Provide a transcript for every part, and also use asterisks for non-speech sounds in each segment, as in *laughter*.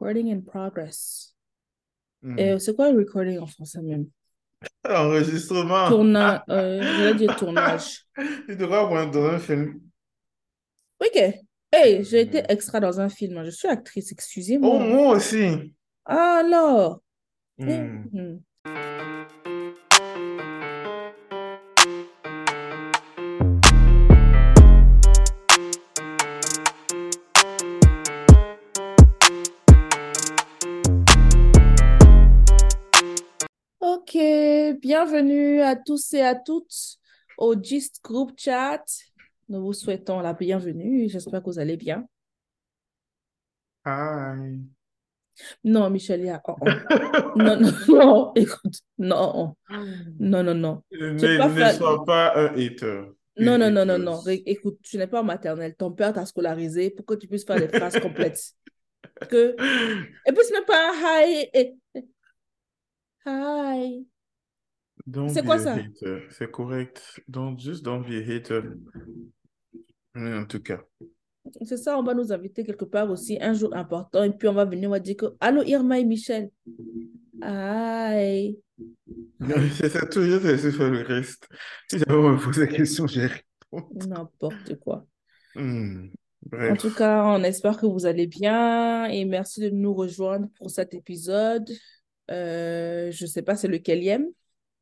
Recording in progress. Hmm. Et c'est quoi le recording en français même? Enregistrement. Tournage. *laughs* Euh, j'allais dire tournage. Tu devrais avoir dans un film. Ok. Hey, j'ai été extra dans un film. hein. Je suis actrice, Oh, excusez-moi. moi aussi. Ah, alors. Hmm. Mhm. Bienvenue à tous et à toutes au GIST Group Chat. Nous vous souhaitons la bienvenue. J'espère que vous allez bien. Hi. Non, Michel, a... oh, *laughs* oh. Non, non, non, écoute, non, non, non, non. Ne, pas sois pas un hater. Non, non, non, non, non. Écoute, tu n'es pas en maternelle. Ton père t'a scolarisé pour que tu puisses faire des phrases complètes. Que... Et puis, ce n'est pas un hi. et- et- Hi. Don't C'est quoi ça? hater. C'est correct. Don't, just don't be a hater. Mais en tout cas. C'est ça, on va nous inviter quelque part aussi un jour important. Et puis, on va venir, on va dire que Allô, Irma et Michel. Hi. C'est ça, toujours laisser faire le reste. Si j'avais me poser la question, j'ai répondu. N'importe quoi. Hmm. En tout cas, on espère que vous allez bien et merci de nous rejoindre pour cet épisode. Euh, je ne sais pas c'est lequelième.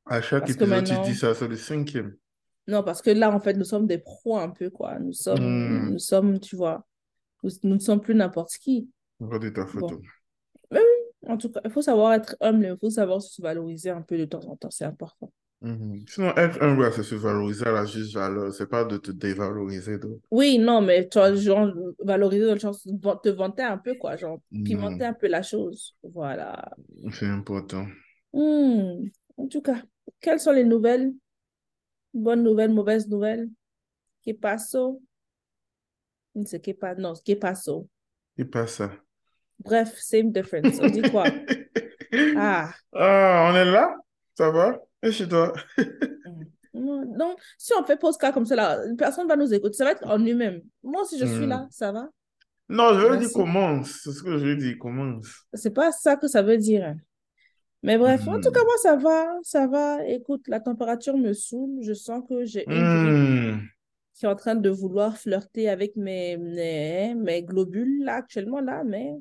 À chaque Parce que épisode, tu dis ça, c'est le cinquième. Non, parce que là, en fait, nous sommes des pros un peu, quoi. Nous sommes, Hmm. nous sommes, tu vois, nous, nous ne sommes plus n'importe qui. Regarde ta photo. En tout cas, il faut savoir être humble, il faut savoir se valoriser un peu de temps en temps, c'est important. Mhm. Sinon, être humble, c'est se valoriser à la juste valeur. C'est pas de te dévaloriser. donc. Oui, non, mais tu vois, genre, valoriser dans le sens de te vanter un peu, quoi, genre, pimenter Non, un peu la chose. Voilà. c'est important. Hmm. En tout cas, quelles sont les nouvelles? Bonnes nouvelles, mauvaises nouvelles? Que passo? C'est que pas, non, que passo. C'est pas ça. Bref, same difference. On dit quoi? *laughs* Ah. Ah, on est là? Ça va? Et chez toi? Non, non, si on fait postcard comme ça, là, personne va nous écouter. Ça va être en lui-même. Moi, si je suis Hmm. là, ça va? Non, je veux dire Merci. commence. C'est ce que je veux dire, commence. C'est pas ça que ça veut dire. Mais bref, en tout Hmm. cas, moi, ça va, ça va. Écoute, la température me saoule. Je sens que j'ai une Hmm. qui est en train de vouloir flirter avec mes, mes, mes globules, là, actuellement, là, mais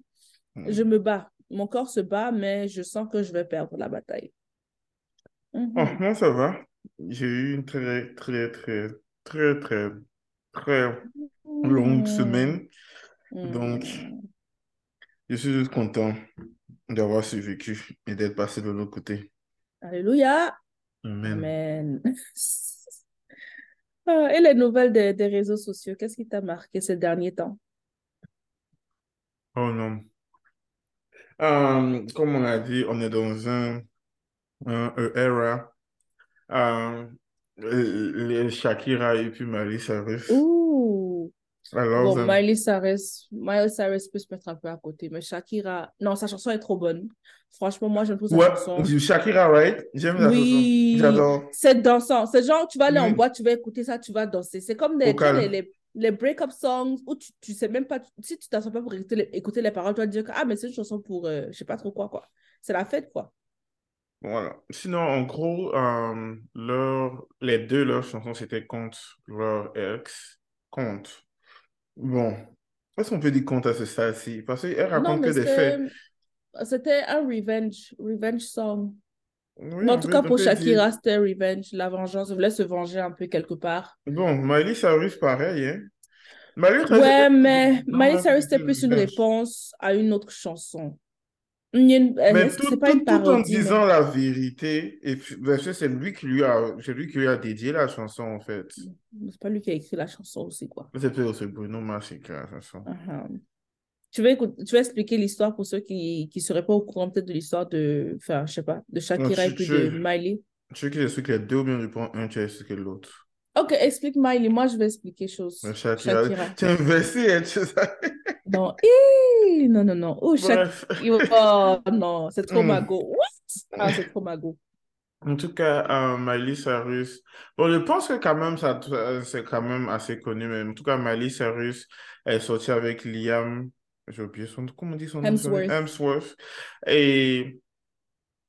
je me bats. Mon corps se bat, mais je sens que je vais perdre la bataille. Mhm. Oh, moi, ça va. J'ai eu une très, très, très, très, très, très longue Hmm. semaine. Hmm. Donc, je suis juste content d'avoir survécu et d'être passé de l'autre côté. Alléluia. Amen. Amen. *laughs* Ah, Et les nouvelles des, des réseaux sociaux, qu'est-ce qui t'a marqué ces derniers temps? Oh non. Euh, comme on a dit, on est dans un, un, un era. Euh, les Shakira et puis Miley Cyrus. Ouh. Alors, Bon, euh, Miley Cyrus, Miley Cyrus peut se mettre un peu à côté, mais Shakira, non, sa chanson est trop bonne. Franchement, moi, j'aime trop sa ouais, chanson. Shakira, right? J'aime la chanson. Oui, J'adore. c'est dansant. C'est genre, tu vas aller en Mhm. boîte, tu vas écouter ça, tu vas danser. C'est comme des, les, les, les break-up songs où tu, tu sais même pas, si tu t'assois pas pour écouter les, écouter les paroles, tu vas te dire que, ah, mais c'est une chanson pour, euh, je sais pas trop quoi, quoi. C'est la fête, quoi. Voilà. Sinon, en gros, euh, leur, les deux, leurs chansons, c'était contre leur ex. Contre. Bon. Est-ce qu'on peut dire contre à ce stade-ci? Parce qu'elle raconte que des faits. c'était, un revenge, revenge song. Oui, en tout cas, pour. Shakira, c'était revenge, la vengeance. Elle voulait se venger un peu quelque part. Bon, Miley Cyrus, pareil, hein. Miley Ouais, mais Miley Cyrus, c'était plus une réponse à une autre chanson. Il y a une- Mais tout, c'est pas tout, une tout en parodie, mais- disant la vérité, et que c'est lui qui lui a, c'est lui qui lui a dédié la chanson, en fait. C'est pas lui qui a écrit la chanson aussi, quoi. C'est peut-être aussi Bruno Mars qui a écrit la chanson. Tu veux écouter- tu veux expliquer l'histoire pour ceux qui ne seraient pas au courant peut-être de l'histoire de, enfin, je sais pas, de Shakira tu- et puis de Miley? Tu veux que j'explique les deux ou bien répondre un, tu expliques l'autre? Ok, explique Miley. Moi, je vais expliquer chose. Mais Shakira, Shakira. tu es inversé, hein, tu sais. Non, Non, non, non. Oh, Bref. *laughs* Oh, non, c'est trop Hmm. mago. What? Ah, c'est trop mago. En tout cas, euh, Miley Cyrus. Bon, je pense que quand même, ça, euh, c'est quand même assez connu, mais en tout cas, Miley Cyrus est sortie avec Liam j'ai oublié son comment on dit son nom Hemsworth. Et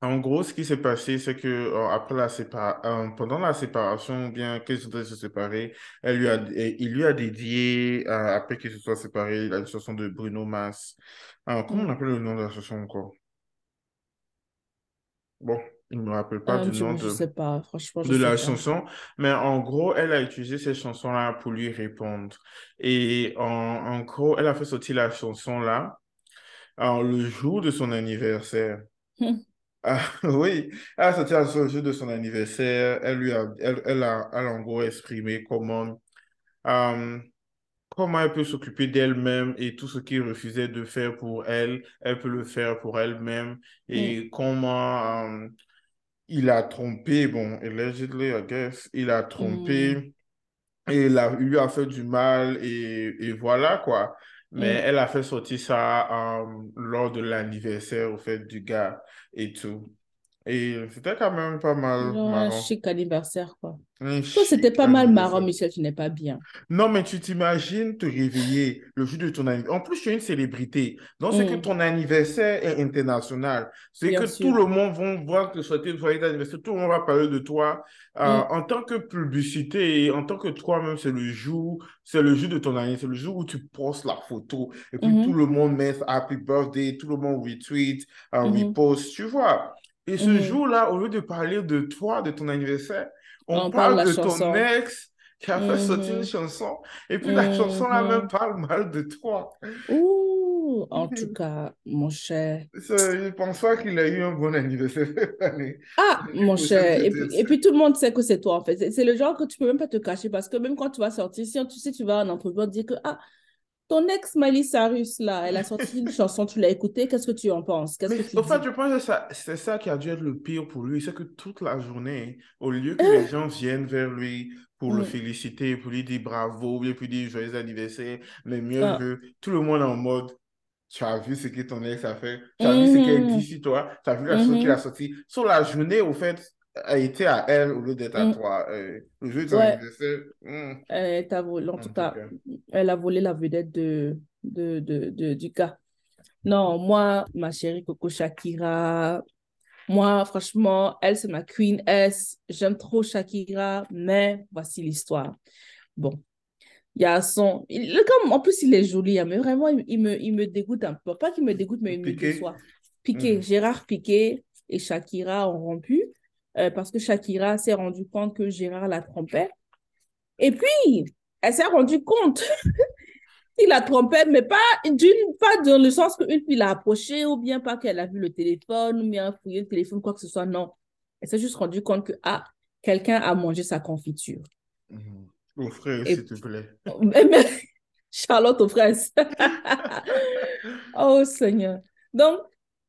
en gros, ce qui s'est passé, c'est que euh, après la sépa euh, pendant la séparation, bien qu'ils se séparés, elle lui a, il lui a dédié, euh, après qu'ils se soient séparés, la chanson de Bruno Mars. comment on appelle le nom de la chanson encore? Bon, il ne me rappelle pas du nom de, sais pas, franchement, de la chanson, mais en gros, elle a utilisé cette chanson-là pour lui répondre. Et en, en gros, elle a fait sortir la chanson-là le jour de son anniversaire. *laughs* Ah, *laughs* oui, elle a sorti le jour de son anniversaire. Elle, lui a, elle, elle a, elle a en gros exprimé comment, euh, comment elle peut s'occuper d'elle-même et tout ce qu'il refusait de faire pour elle, elle peut le faire pour elle-même. Et mm. comment euh, il a trompé, bon, allegedly, I guess, il a trompé mm. et il, a, il lui a fait du mal et, et voilà quoi. Mais mm. elle a fait sortir ça euh, lors de l'anniversaire, au fait, du gars et tout. Et c'était quand même pas mal Un chic anniversaire, quoi. Toi, c'était pas mal marrant, Michel, tu n'es pas bien. Non, mais tu t'imagines te réveiller le jour de ton anniversaire. En plus, tu es une célébrité. Donc, c'est que mm. ton anniversaire est international. C'est que tout le monde va voir te souhaiter joyeux anniversaire. Tout le monde va parler de toi. Euh, mm. En tant que publicité et en tant que toi-même, c'est le jour, c'est le jour de ton anniversaire, c'est le jour où tu postes la photo. Et puis, mm-hmm. tout le monde met happy birthday, tout le monde retweet, euh, mm-hmm. repost, tu vois. Et ce mm. jour-là, au lieu de parler de toi, de ton anniversaire, on, parle, de ton ex qui a fait sortir une chanson. Et puis la chanson-là même mm-hmm. parle mal de toi. Ouh, en tout cas, mon cher. Je pense pas qu'il a eu un bon anniversaire cette année. Ah, *laughs* mon cher. Et puis, et puis, tout le monde sait que c'est toi, en fait. C'est le genre que tu peux même pas te cacher parce que même quand tu vas sortir, si tu sais, tu vas en entreprise, dire que, ah, ton ex Miley Cyrus, là, elle a sorti une chanson, tu l'as écoutée, qu'est-ce que tu en penses? Qu'est-ce que tu En fait, je pense que c'est ça qui a dû être le pire pour lui, c'est que toute la journée, au lieu que les gens viennent vers lui pour le féliciter, pour lui dire bravo, et puis dire joyeux anniversaire, mais mieux ah. que tout le monde en mode tu as vu ce que ton ex a fait, tu as vu ce qu'elle dit sur toi, tu as vu la chanson qu'il a sorti? Sur la journée, au fait, a été à elle au lieu d'être à mm. toi. Euh, le jeu de anniversaire. Hmm. Elle a volé, en, tout cas, elle a volé la vedette de, de, de, du gars. Non, moi, ma chérie Coco Shakira, moi, franchement, elle, c'est ma queen S. J'aime trop Shakira, mais voici l'histoire. Bon, il y a son. Le gars, en plus, il est joli, hein, mais vraiment, il, me, il me dégoûte un peu. Pas qu'il me dégoûte, mais il me déçoit. Piqué, hmm. Gérard Piqué et Shakira ont rompu. Euh, parce que Shakira s'est rendu compte que Gérard la trompait. Et puis, elle s'est rendue compte *laughs* qu'il la trompait, mais pas, d'une, pas dans le sens qu'une fille l'a approché, ou bien pas qu'elle a vu le téléphone, ou bien fouillé le téléphone, quoi que ce soit. Non. Elle s'est juste rendue compte que, ah, quelqu'un a mangé sa confiture. Mmh. frère, s'il te plaît. *laughs* Charlotte, au frère. *laughs* oh Seigneur. Donc,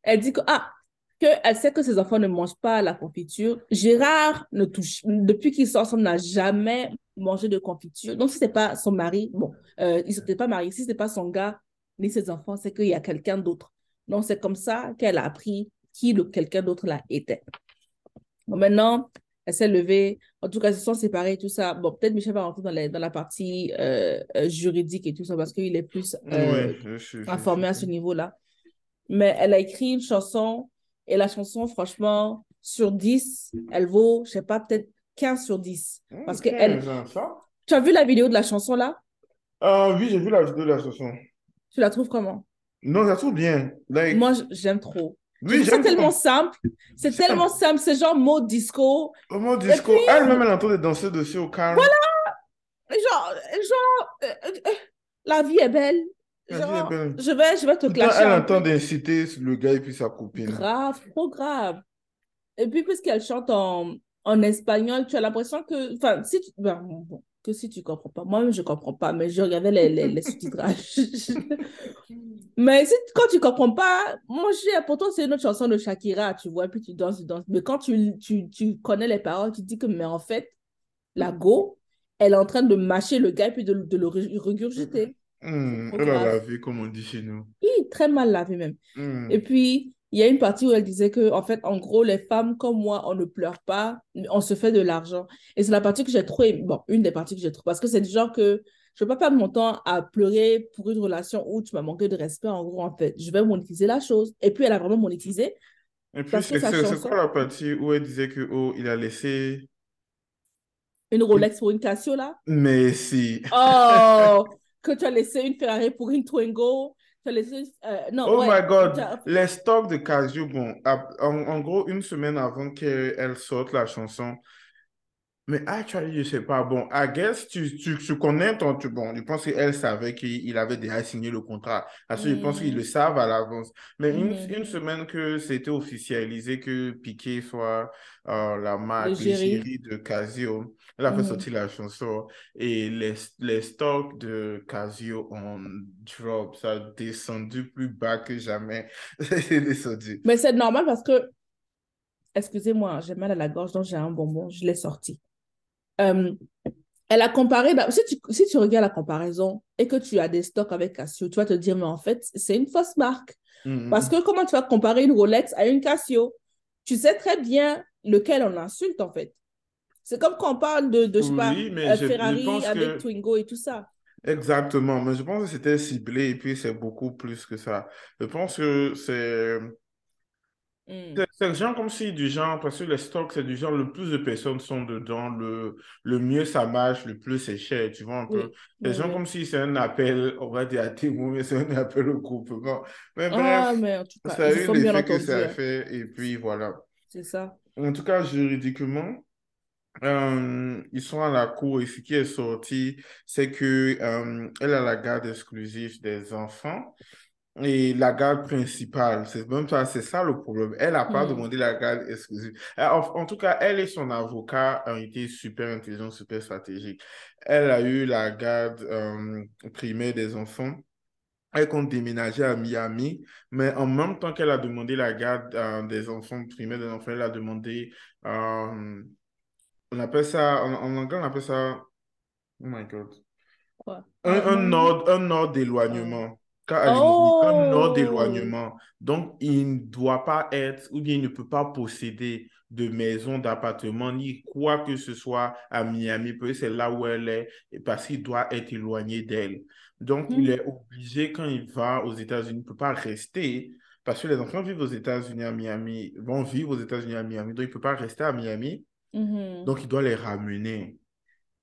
elle dit que, ah, qu'elle sait que ses enfants ne mangent pas la confiture. Gérard, ne touche, depuis qu'ils sont ensemble, n'a jamais mangé de confiture. Donc, si ce n'est pas son mari, bon, euh, il ne pas marié, si ce n'est pas son gars ni ses enfants, c'est qu'il y a quelqu'un d'autre. Donc, c'est comme ça qu'elle a appris qui le quelqu'un d'autre là était. Bon, maintenant, elle s'est levée. En tout cas, ils se sont séparés, tout ça. Bon, peut-être Michel va rentrer dans, dans la partie euh, euh, juridique et tout ça parce qu'il est plus informé à ce niveau-là. Mais elle a écrit une chanson et la chanson, franchement, sur 10, elle vaut, je sais pas, peut-être 15 sur 10. Mmh, parce que elle... Tu as vu la vidéo de la chanson là? Euh, Oui, j'ai vu la vidéo de la chanson. Tu la trouves comment? Non, je la trouve bien. Moi, j'aime trop. Oui, c'est tellement simple. C'est tellement simple. C'est genre mot disco. Oh, mot disco. Elle-même, elle entend de danser dessus au calme. Voilà. Genre, genre euh, euh, la vie est belle je vais, je vais te clasher. Elle entend d'inciter le gars et puis sa copine. Grave, trop grave. Et puis, puisqu'elle chante en, en espagnol, tu as l'impression que. Enfin, si tu. Ben, bon, que si tu comprends pas. Moi-même, je comprends pas, mais je regardais les, les, les sous-titrages. *laughs* mais si, quand tu comprends pas, moi, pourtant, c'est une autre chanson de Shakira, tu vois, et puis tu danses, tu danses. Mais quand tu, tu, tu connais les paroles, tu te dis que, mais en fait, la go, elle est en train de mâcher le gars et puis de, de le regurgiter. Mmh, elle a lavé, comme on dit chez nous. Oui, très mal lavé même. Hmm. Et puis, il y a une partie où elle disait que, en fait, en gros, les femmes comme moi, on ne pleure pas, on se fait de l'argent. Et c'est la partie que j'ai trouvé, bon, une des parties que j'ai trouvées, parce que c'est du genre que Je ne vais pas perdre mon temps à pleurer pour une relation où tu m'as manqué de respect, en gros, en fait. Je vais monétiser la chose. Et puis, elle a vraiment monétisé. Et puis, c'est quoi la partie où elle disait que, oh, il a laissé... Une Rolex pour une Casio, là? Mais si. Oh! *laughs* que tu as laissé une Ferrari pour une Twingo. Tu as laissé... Euh, non, oh my God! Les stocks de Casio, bon, en gros, une semaine avant qu'elle sorte la chanson, mais actually, je sais pas. Bon, I guess, tu, tu, tu connais ton... Tu, bon, je pense qu'elle savait qu'il avait déjà signé le contrat. Parce que je pense qu'ils le mm. savent à l'avance. Mais une, mm. une, semaine que c'était officialisé que Piqué soit euh, la marque, l'égérie de Casio, elle a fait mm. sortir la chanson. Et les, les stocks de Casio ont drop. Ça a descendu plus bas que jamais. *laughs* c'est descendu. Mais c'est normal parce que excusez-moi, j'ai mal à la gorge, donc j'ai un bonbon, je l'ai sorti. Euh, elle a comparé, si tu, si tu regardes la comparaison et que tu as des stocks avec Casio, tu vas te dire, mais en fait, c'est une fausse marque. Mm-hmm. Parce que comment tu vas comparer une Rolex à une Casio? Tu sais très bien lequel on insulte, en fait. C'est comme quand on parle de, de je pas, euh, Ferrari avec Twingo et tout ça. Exactement, mais je pense que c'était ciblé et puis c'est beaucoup plus que ça. Je pense que c'est Mm. C'est genre comme si du genre, parce que les stocks, c'est du genre, le plus de personnes sont dedans, le, le mieux ça marche, le plus c'est cher, tu vois un peu. C'est genre comme si c'est un appel, on va dire à Timo, mais c'est un appel au groupement. Mais ah, bref, mais en tout cas, ça a eu l'effet que ça a hein. fait, et puis voilà. C'est ça. En tout cas, juridiquement, euh, ils sont à la cour et ce qui est sorti, c'est que euh, elle a la garde exclusive des enfants et la garde principale, c'est même ça, c'est ça le problème. Elle n'a pas demandé la garde exclusive. Euh, en, tout cas, elle et son avocat ont été super intelligents, super stratégiques. Elle a eu la garde euh, primaire des enfants. Elle compte déménager à Miami, mais en même temps qu'elle a demandé la garde des enfants primaires des enfants, elle a demandé, on appelle ça, en, en anglais, on appelle ça, oh my God. Quoi? Un, un, ordre, un ordre d'éloignement un ordre oh! d'éloignement. Donc, il ne doit pas être, ou bien il ne peut pas posséder de maison, d'appartement, ni quoi que ce soit à Miami, parce que c'est là où elle est, parce qu'il doit être éloigné d'elle. Donc, il hmm. est obligé, quand il va aux États-Unis, il ne peut pas rester, parce que les enfants vivent aux États-Unis à Miami, vont vivre aux États-Unis à Miami, donc il ne peut pas rester à Miami. Mm-hmm. Donc, il doit les ramener.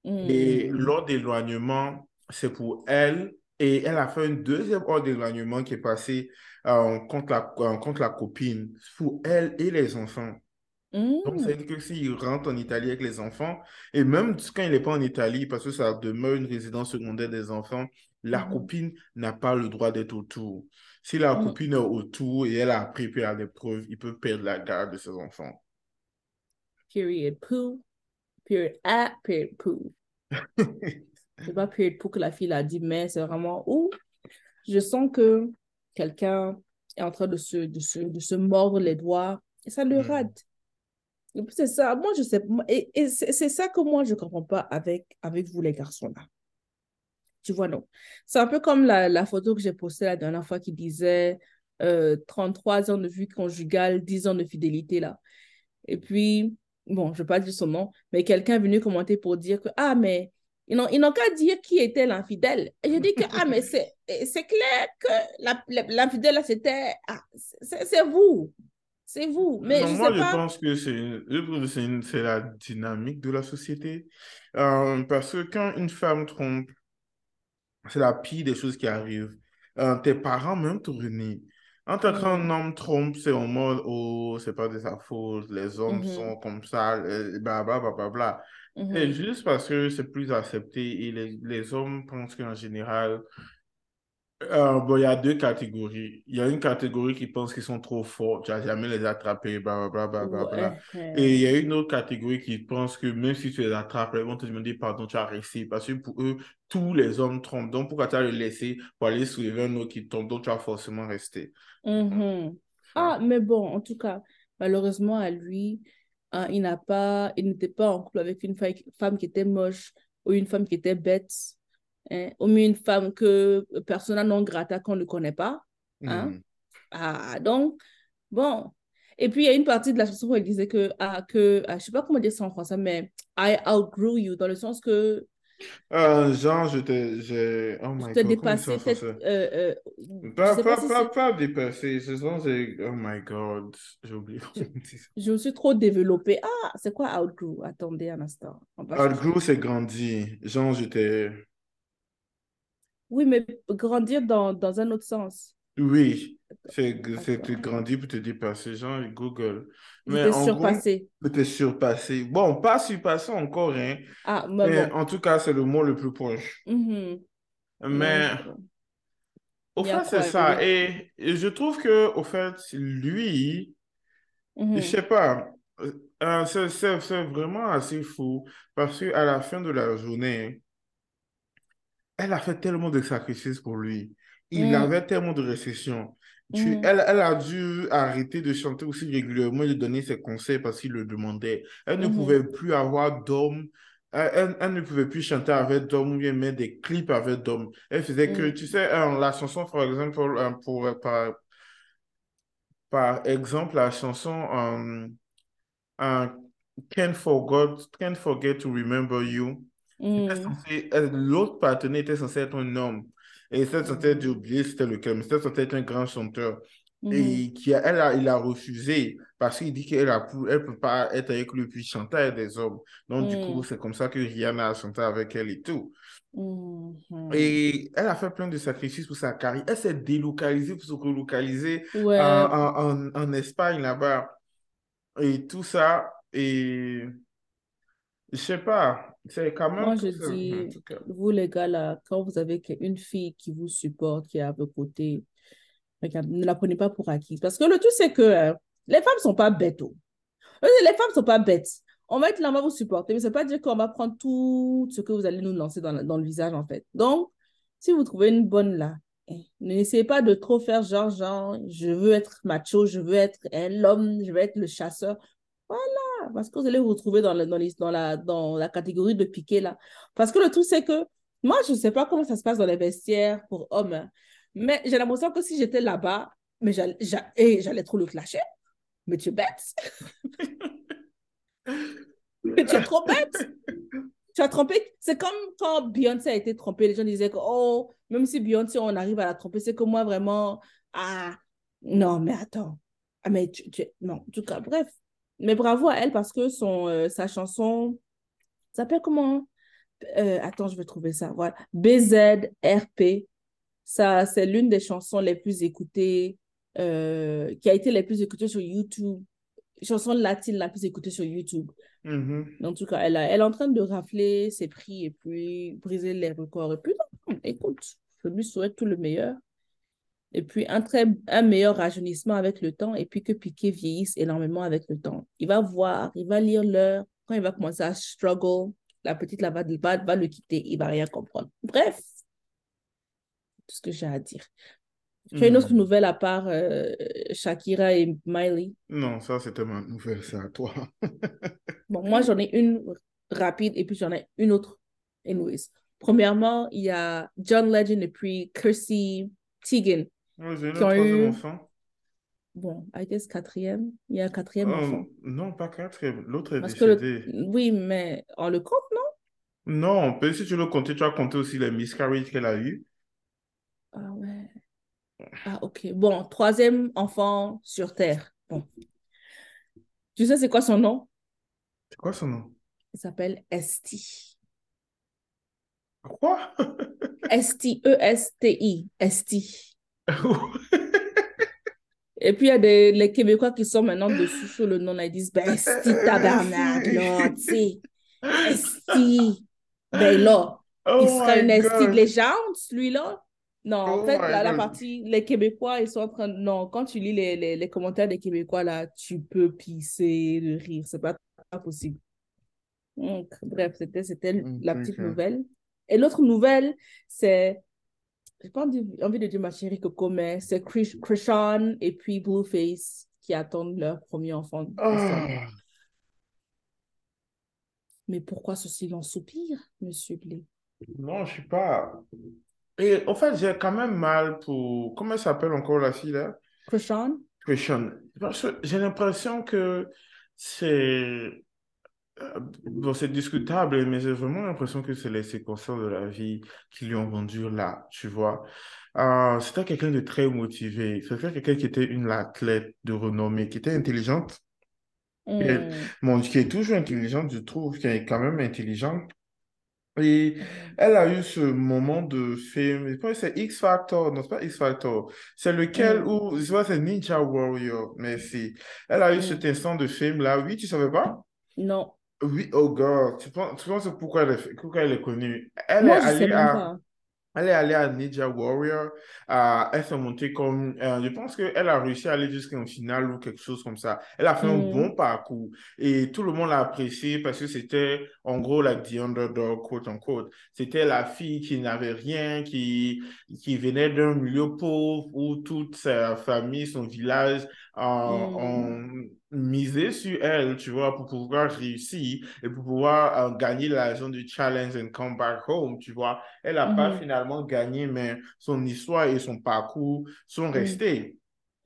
Et hmm. l'ordre d'éloignement, c'est pour elle et elle a fait un deuxième ordre d'éloignement qui est passé euh, contre, la, euh, contre la copine pour elle et les enfants. Donc, c'est mmh. que s'il rentre en Italie avec les enfants, et même quand il n'est pas en Italie, parce que ça demeure une résidence secondaire des enfants, la mmh. copine n'a pas le droit d'être autour. Si la mmh. copine est autour et elle a appris des preuves, il peut perdre la garde de ses enfants. Period poo. Period at period poo. C'est pas pour que la fille l'a dit, mais c'est vraiment où je sens que quelqu'un est en train de se, de se, de se mordre les doigts et ça le hmm. rate. C'est ça, moi je sais, et, et c'est ça que moi je comprends pas avec, avec vous les garçons là. Tu vois, non. C'est un peu comme la, la photo que j'ai postée la dernière fois qui disait euh, 33 ans de vie conjugale, 10 ans de fidélité là. Et puis, bon, je ne vais pas dire son nom, mais quelqu'un est venu commenter pour dire que, ah, mais ils n'ont qu'à dire qui était l'infidèle. Et je dis que, ah, mais c'est clair que l'infidèle, c'était, ah, c'est vous. C'est vous. Mais non, moi, je pense que c'est la dynamique de la société. Euh, parce que quand une femme trompe, c'est la pire des choses qui arrivent. Euh, tes parents même te renient. En tant qu'un mm. homme trompe, c'est en mode, oh, c'est pas de sa faute, les hommes mm-hmm. sont comme ça, blablabla. Bla, bla, bla, c'est mm-hmm. juste parce que c'est plus accepté et les, les hommes pensent qu'en général, euh, bon, il y a deux catégories. Il y a une catégorie qui pense qu'ils sont trop forts, tu vas jamais les attraper, bla, bla, bla, bla. Et il y a une autre catégorie qui pense que même si tu les attrapes, ils vont te demander pardon, tu as réussi. Parce que pour eux, tous les hommes trompent. Donc, pourquoi tu as le laissé pour aller soulever un autre qui tombe, donc tu vas forcément rester. Mm-hmm. Ah, mais bon, en tout cas, malheureusement, à lui, Hein, il n'a pas, il n'était pas en couple avec une femme qui était moche ou une femme qui était bête, hein, ou une femme que persona non grata qu'on ne connaît pas. Hein. Mm. Ah, donc, bon. Et puis, il y a une partie de la chanson où elle disait que, ah, que ah, je ne sais pas comment dire ça en français, mais I outgrew you, dans le sens que Euh, genre, je t'ai. Oh my t'es God, dépassé, peut-être, euh, euh, je Pas, pas pas, si pas, dépassé. Ce sont j'ai- Oh my God, j'ai oublié je, je me suis trop développée. Ah, c'est quoi outgrew? Attendez un instant. Outgrow, c'est grandi. Genre, j'étais. Oui, mais grandir dans, dans un autre sens. Oui, c'est c'est te Attends. grandi pour te dépasser. Genre, Google. Mais J'étais en gros, te surpasser. Bon, pas surpasser encore, hein. Ah, mais Mais bon. en tout cas, c'est le mot le plus proche. Mhm. Mais au fait, c'est ça. Et, et je trouve que, au fait, lui. Je Mhm. sais pas, euh, c'est vraiment assez fou parce qu'à la fin de la journée, elle a fait tellement de sacrifices pour lui. Il Mhm. avait tellement de récessions. Tu, Mhm. elle, elle a dû arrêter de chanter aussi régulièrement et de donner ses conseils parce qu'il le demandait. Elle ne Mhm. pouvait plus avoir d'hommes. Elle, elle- elle ne pouvait plus chanter avec d'hommes ou bien mettre des clips avec d'hommes. Elle faisait que, Mhm. tu sais, euh, la chanson, par exemple, euh, pour, par, par exemple, la chanson euh, euh, Can't Forget, Can't Forget to Remember You. Euh, L'autre partenaire était censé être un homme. Et c'était censé être oublié, c'était lequel, mais c'était censé être un grand chanteur. Et qui a, elle a, il a refusé parce qu'il dit qu'elle elle peut pas être avec lui puis chanter avec des hommes. Donc, du coup, c'est comme ça que Rihanna a chanté avec elle et tout. Et elle a fait plein de sacrifices pour sa carrière. Elle s'est délocalisée pour se relocaliser en, Ouais, en, en, en Espagne là-bas. Et tout ça. Et je sais pas, c'est quand moi même je tout ça. En dis, tout cas. vous les gars là, quand vous avez une fille qui vous supporte, qui est à vos côtés, regarde, ne la prenez pas pour acquise. Parce que le truc c'est que euh, les femmes sont pas bêtes. oh. Euh, Les femmes sont pas bêtes. On va être là, on va vous supporter, mais ça veut pas dire qu'on va prendre tout ce que vous allez nous lancer dans, la- dans le visage en fait. Donc, si vous trouvez une bonne là, eh, n'essayez pas de trop faire genre, genre, je veux être macho, je veux être l'homme, je veux être le chasseur. Voilà, parce que vous allez vous retrouver dans, le- dans, la, dans la catégorie de piqué là. Parce que le truc, c'est que moi, je ne sais pas comment ça se passe dans les vestiaires pour hommes, hein, mais j'ai l'impression que si j'étais là-bas, mais eh, j'allais trop le clasher. Mais tu es bête, mais tu es trop bête. Tu as trompé. C'est comme quand Beyoncé a été trompée. Les gens disaient que, oh, même si Beyoncé, on arrive à la tromper, c'est que moi, vraiment, ah, non, mais attends. Ah, mais tu, tu- non, en tout cas, bref. Mais bravo à elle parce que son, euh, sa chanson s'appelle comment? Euh, attends, je vais trouver ça. Voilà. BZRP. Ça, c'est l'une des chansons les plus écoutées, euh, qui a été les plus écoutées sur YouTube. Chanson latine la plus écoutée sur YouTube. Mhm. En tout cas, elle, a- elle est en train de rafler ses prix et puis briser les records. Et puis, non, écoute, je lui souhaite tout le meilleur. Et puis, un, très, un meilleur rajeunissement avec le temps. Et puis, que Piqué vieillisse énormément avec le temps. Il va voir, il va lire l'heure. Quand il va commencer à struggle, la petite là va, va, va le quitter. Il va rien comprendre. Bref, tout ce que j'ai à dire. Tu as une autre Mhm. nouvelle à part euh, Shakira et Miley? Non, ça c'était ma nouvelle, c'est à toi. *laughs* Bon, moi, j'en ai une rapide et puis j'en ai une autre. Anyways. Premièrement, il y a John Legend et puis Kirsty Teigen J'ai qui un ont troisième eu, enfant. bon, I guess quatrième. Il y a un quatrième Oh, enfant. non, pas quatrième. L'autre est Parce que le... décédé. Oui, mais on le compte, non? Non, peut-être si tu le comptais, tu as compté aussi les miscarriages qu'elle a eu. Ah ouais. Ah, ok. Bon, troisième enfant sur Terre. Bon. Tu sais c'est quoi son nom? C'est quoi son nom? Il s'appelle Esti. Quoi? *laughs* Esti, E-S-T-I. *laughs* Et puis, il y a des, les Québécois qui sont maintenant dessus sur le nom, là, ils disent, ben, *laughs* esti tabarnak, là, tu sais, esti. Ben là, il Oh sera my une esti de God. légende, celui-là. Non, en Oh fait, my la, partie, les Québécois, ils sont en train de... Non, quand tu lis les, les, les commentaires des Québécois, là, tu peux pisser de rire. C'est pas, pas possible. Donc, bref, c'était, c'était la petite nouvelle. Et l'autre nouvelle, c'est... J'ai pas envie envie de dire ma chérie Coco, mais c'est Chris- Krishan et puis Blueface qui attendent leur premier enfant. Ah. Mais pourquoi ce silence soupir, monsieur Blé? Non, je suis pas. Et en fait, j'ai quand même mal pour. Comment elle s'appelle encore la fille là? Krishan? Que j'ai l'impression que c'est. Euh, Bon, c'est discutable, mais j'ai vraiment l'impression que c'est les circonstances de la vie qui lui ont rendu là, tu vois. Euh, c'était quelqu'un de très motivé. C'était quelqu'un qui était une athlète de renommée, qui était intelligente. Et, Hmm, bon, qui est toujours intelligente, je trouve, qui est quand même intelligente. Et mhm, elle a eu ce moment de film, je pense que c'est X Factor, non, c'est pas X Factor, c'est lequel hmm, où, je vois, c'est Ninja Warrior, merci. Elle a eu hmm. cet instant de film-là, oui, tu savais pas? Non, Oui, oh God, tu penses, tu penses pourquoi elle est, pourquoi elle est connue? Elle est sais allée même à, pas. elle est allée à Ninja Warrior. euh, elle s'est montée comme. euh, je pense qu'elle a réussi à aller jusqu'en finale ou quelque chose comme ça. Elle a fait un Hmm, bon parcours. Et tout le monde l'a apprécié parce que c'était, en gros, like the underdog, quote unquote. C'était la fille qui n'avait rien, qui, qui venait d'un milieu pauvre où toute sa famille, son village, euh, misé sur elle, tu vois, pour pouvoir réussir et pour pouvoir euh, gagner l'argent du challenge and come back home, tu vois. Elle n'a pas mhm, finalement gagné, mais son histoire et son parcours sont hmm. restés.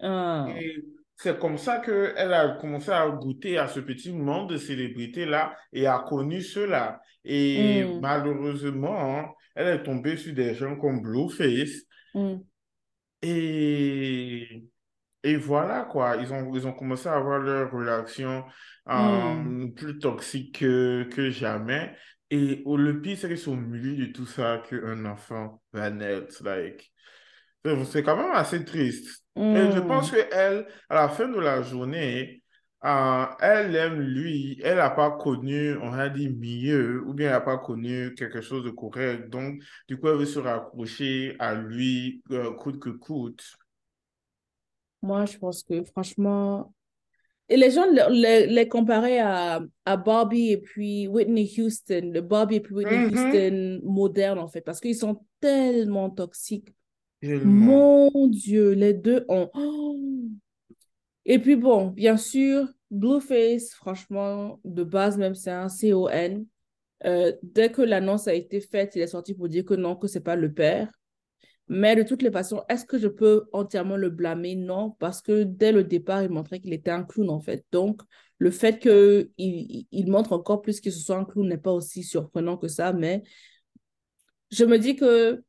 Ah, Et c'est comme ça qu'elle a commencé à goûter à ce petit monde de célébrité-là et a connu cela. Et hmm, malheureusement, hein, elle est tombée sur des gens comme Blueface. hmm, Et, et voilà quoi, ils ont, ils ont commencé à avoir leur relation hmm. euh, plus toxique que, que jamais. Et au- le pire, c'est que c'est au milieu de tout ça qu'un enfant va naître. Like, c'est quand même assez triste. Et je pense Hmm. qu'elle, à la fin de la journée, euh, elle aime lui, elle n'a pas connu, on a dit, mieux, ou bien elle n'a pas connu quelque chose de correct. Donc, du coup, elle veut se raccrocher à lui, euh, coûte que coûte. Moi, je pense que franchement, et les gens les, les, comparaient à, à Bobby et puis Whitney Houston, le Bobby et puis Whitney Mhm. Houston moderne en fait, parce qu'ils sont tellement toxiques. Mon Dieu, les deux ont. Oh. Et puis bon, bien sûr, Blueface, franchement, de base même, c'est un CON. Euh, dès que l'annonce a été faite, il est sorti pour dire que non, que c'est pas le père. Mais de toutes les façons, est-ce que je peux entièrement le blâmer? Non, parce que dès le départ, il montrait qu'il était un clown, en fait. Donc, le fait qu'il il, montre encore plus que ce soit un clown n'est pas aussi surprenant que ça. Mais je me dis que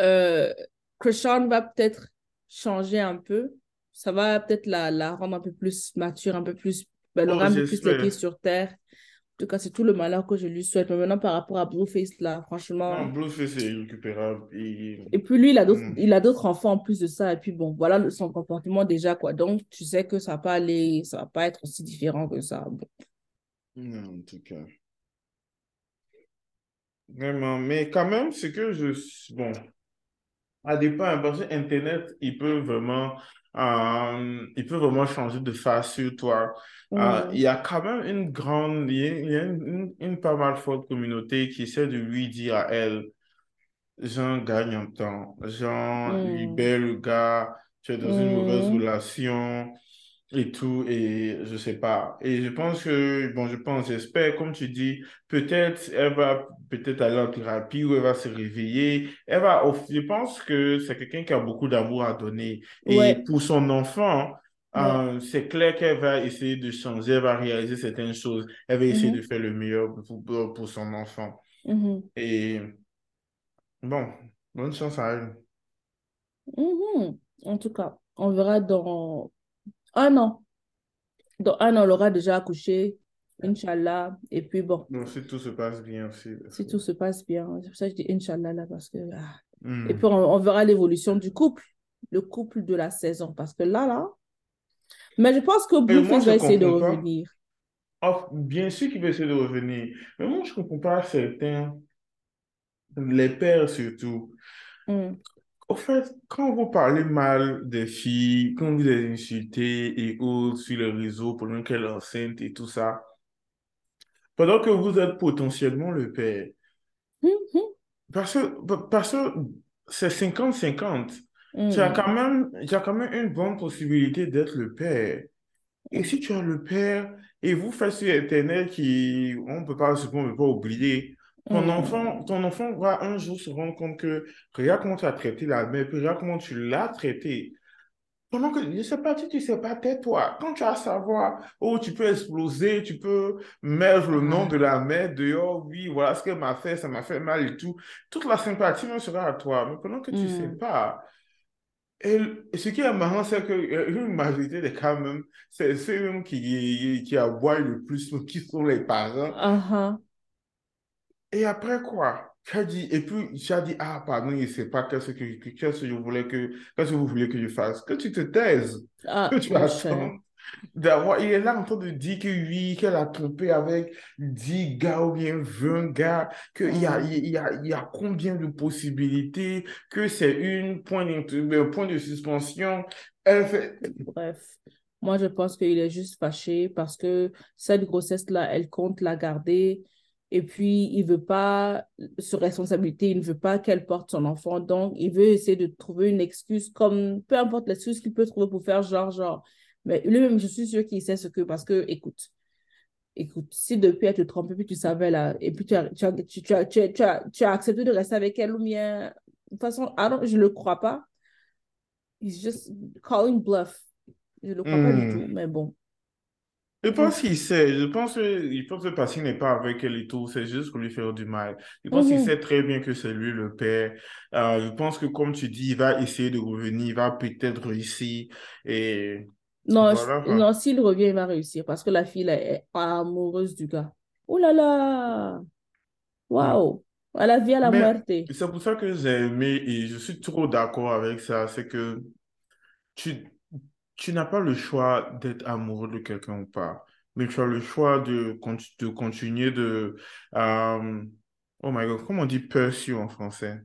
euh, Krishan va peut-être changer un peu. Ça va peut-être la, la rendre un peu plus mature, un peu plus... Ben, elle Oh, aura un peu plus les pieds sur terre. En tout cas, c'est tout le malheur que je lui souhaite. Mais maintenant, par rapport à Blueface, là, Non, franchement... Blueface est irrécupérable. Et... Et puis lui, il a d'autres, Hmm. il a d'autres enfants en plus de ça. Et puis bon, voilà son comportement déjà, quoi. Donc, tu sais que ça va pas aller, ça va pas être aussi différent que ça. Bon. Non, en tout cas. Vraiment. Mais quand même, c'est que je... Bon, à dépend, hein, parce que Internet, il peut vraiment... euh, il peut vraiment changer de face sur toi. Euh, il y a quand même une grande... Il y a, il y a une, une- une pas mal forte communauté qui essaie de lui dire à elle Jean gagne en temps. Jean mm, libère le gars, tu es dans une mauvaise mm, relation et tout, et je sais pas. Et je pense que, bon, je pense, j'espère, comme tu dis, peut-être elle va peut-être aller en thérapie ou elle va se réveiller. Elle va, je pense que c'est quelqu'un qui a beaucoup d'amour à donner. Et ouais, pour son enfant, ouais. euh, c'est clair qu'elle va essayer de changer, elle va réaliser certaines choses. Elle va essayer de mhm, faire le meilleur pour, pour, pour son enfant. mhm, Et bon, bonne chance à elle. mhm. En tout cas, on verra dans un an. Dans un an, on aura déjà accouché, Inch'Allah. Et puis bon, Donc, si tout se passe bien aussi. parce si tout se passe bien. C'est pour ça que je dis Inch'Allah là, parce que. ah. Et puis Hmm. on, on verra l'évolution du couple, le couple de la saison. Parce que là, là. Mais je pense que Blueface va essayer de pas. revenir. Oh, bien sûr qu'il va essayer de revenir. Mais moi, je comprends pas certains, les pères surtout. Mm, Au fait, quand vous parlez mal des filles, quand vous les insultez et autres sur les réseaux pendant qu'elle est enceinte et tout ça, pendant que vous êtes potentiellement le père, mhm, parce que, parce que c'est cinquante cinquante tu as quand mm, même, tu as quand même une bonne possibilité d'être le père. Et si tu as le père et vous faites sur Internet qui, on peut pas, on peut pas oublier, ton enfant, mm, ton enfant va un jour se rendre compte que regarde comment tu as traité la mère, puis regarde comment tu l'as traité. Pendant que je sais pas, tu ne sais pas, tais-toi. Quand tu as à savoir, oh, tu peux exploser, tu peux mettre le nom de la mère dehors, oui, voilà ce qu'elle m'a fait, ça m'a fait mal et tout. Toute la sympathie me sera à toi. Mais pendant que tu ne sais hmm, pas, et ce qui est marrant, c'est qu'une majorité des cas même, c'est ceux qui, qui aboient le plus, qui sont les parents. ah, Et après quoi? Tu as dit, et puis tu as dit, ah, pardon, il ne sait pas qu'est-ce que, que- qu'est-ce que je voulais que, qu'est-ce que vous voulez que je fasse. Que tu te taises, que ah, tu mon cher. attends d'avoir. Il est là en train de dire que oui, qu'elle a trompé avec 10 gars ou bien 20 gars, qu'il y a, y a, y a combien de possibilités, que c'est une point d'inter- un point de suspension. Elle fait. bref. Moi, je pense qu'il est juste fâché parce que cette grossesse-là, elle compte la garder. Et puis, il veut pas, sur responsabilité, il ne veut pas qu'elle porte son enfant. Donc, il veut essayer de trouver une excuse, comme peu importe l'excuse qu'il peut trouver pour faire genre, genre. Mais lui-même, je suis sûre qu'il sait ce que, parce que, écoute, écoute, si depuis elle te trompe, puis tu savais là, et puis tu as, tu as, tu, as, tu as, tu as, tu as accepté de rester avec elle, ou bien, de toute façon, ah non, je ne le crois pas. He's just calling bluff. Je ne le crois pas du tout, Hmm. mais bon. Je pense qu'il sait, je pense que, il pense que qu'il n'est pas avec elle et tout, c'est juste pour lui faire du mal. Je pense qu'il Mhm. sait très bien que c'est lui le père. Euh, je pense que, comme tu dis, il va essayer de revenir, il va peut-être réussir. Et Non, voilà, je- non, s'il revient, il va réussir parce que la fille là, est amoureuse du gars. Oh là là! Hmm. Waouh! À la vie, à la Mais c'est pour ça que j'ai aimé et je suis trop d'accord avec ça, c'est que tu, tu n'as pas le choix d'être amoureux de quelqu'un ou pas, mais tu as le choix de, de continuer de... euh, oh my God, comment on dit pursue en français?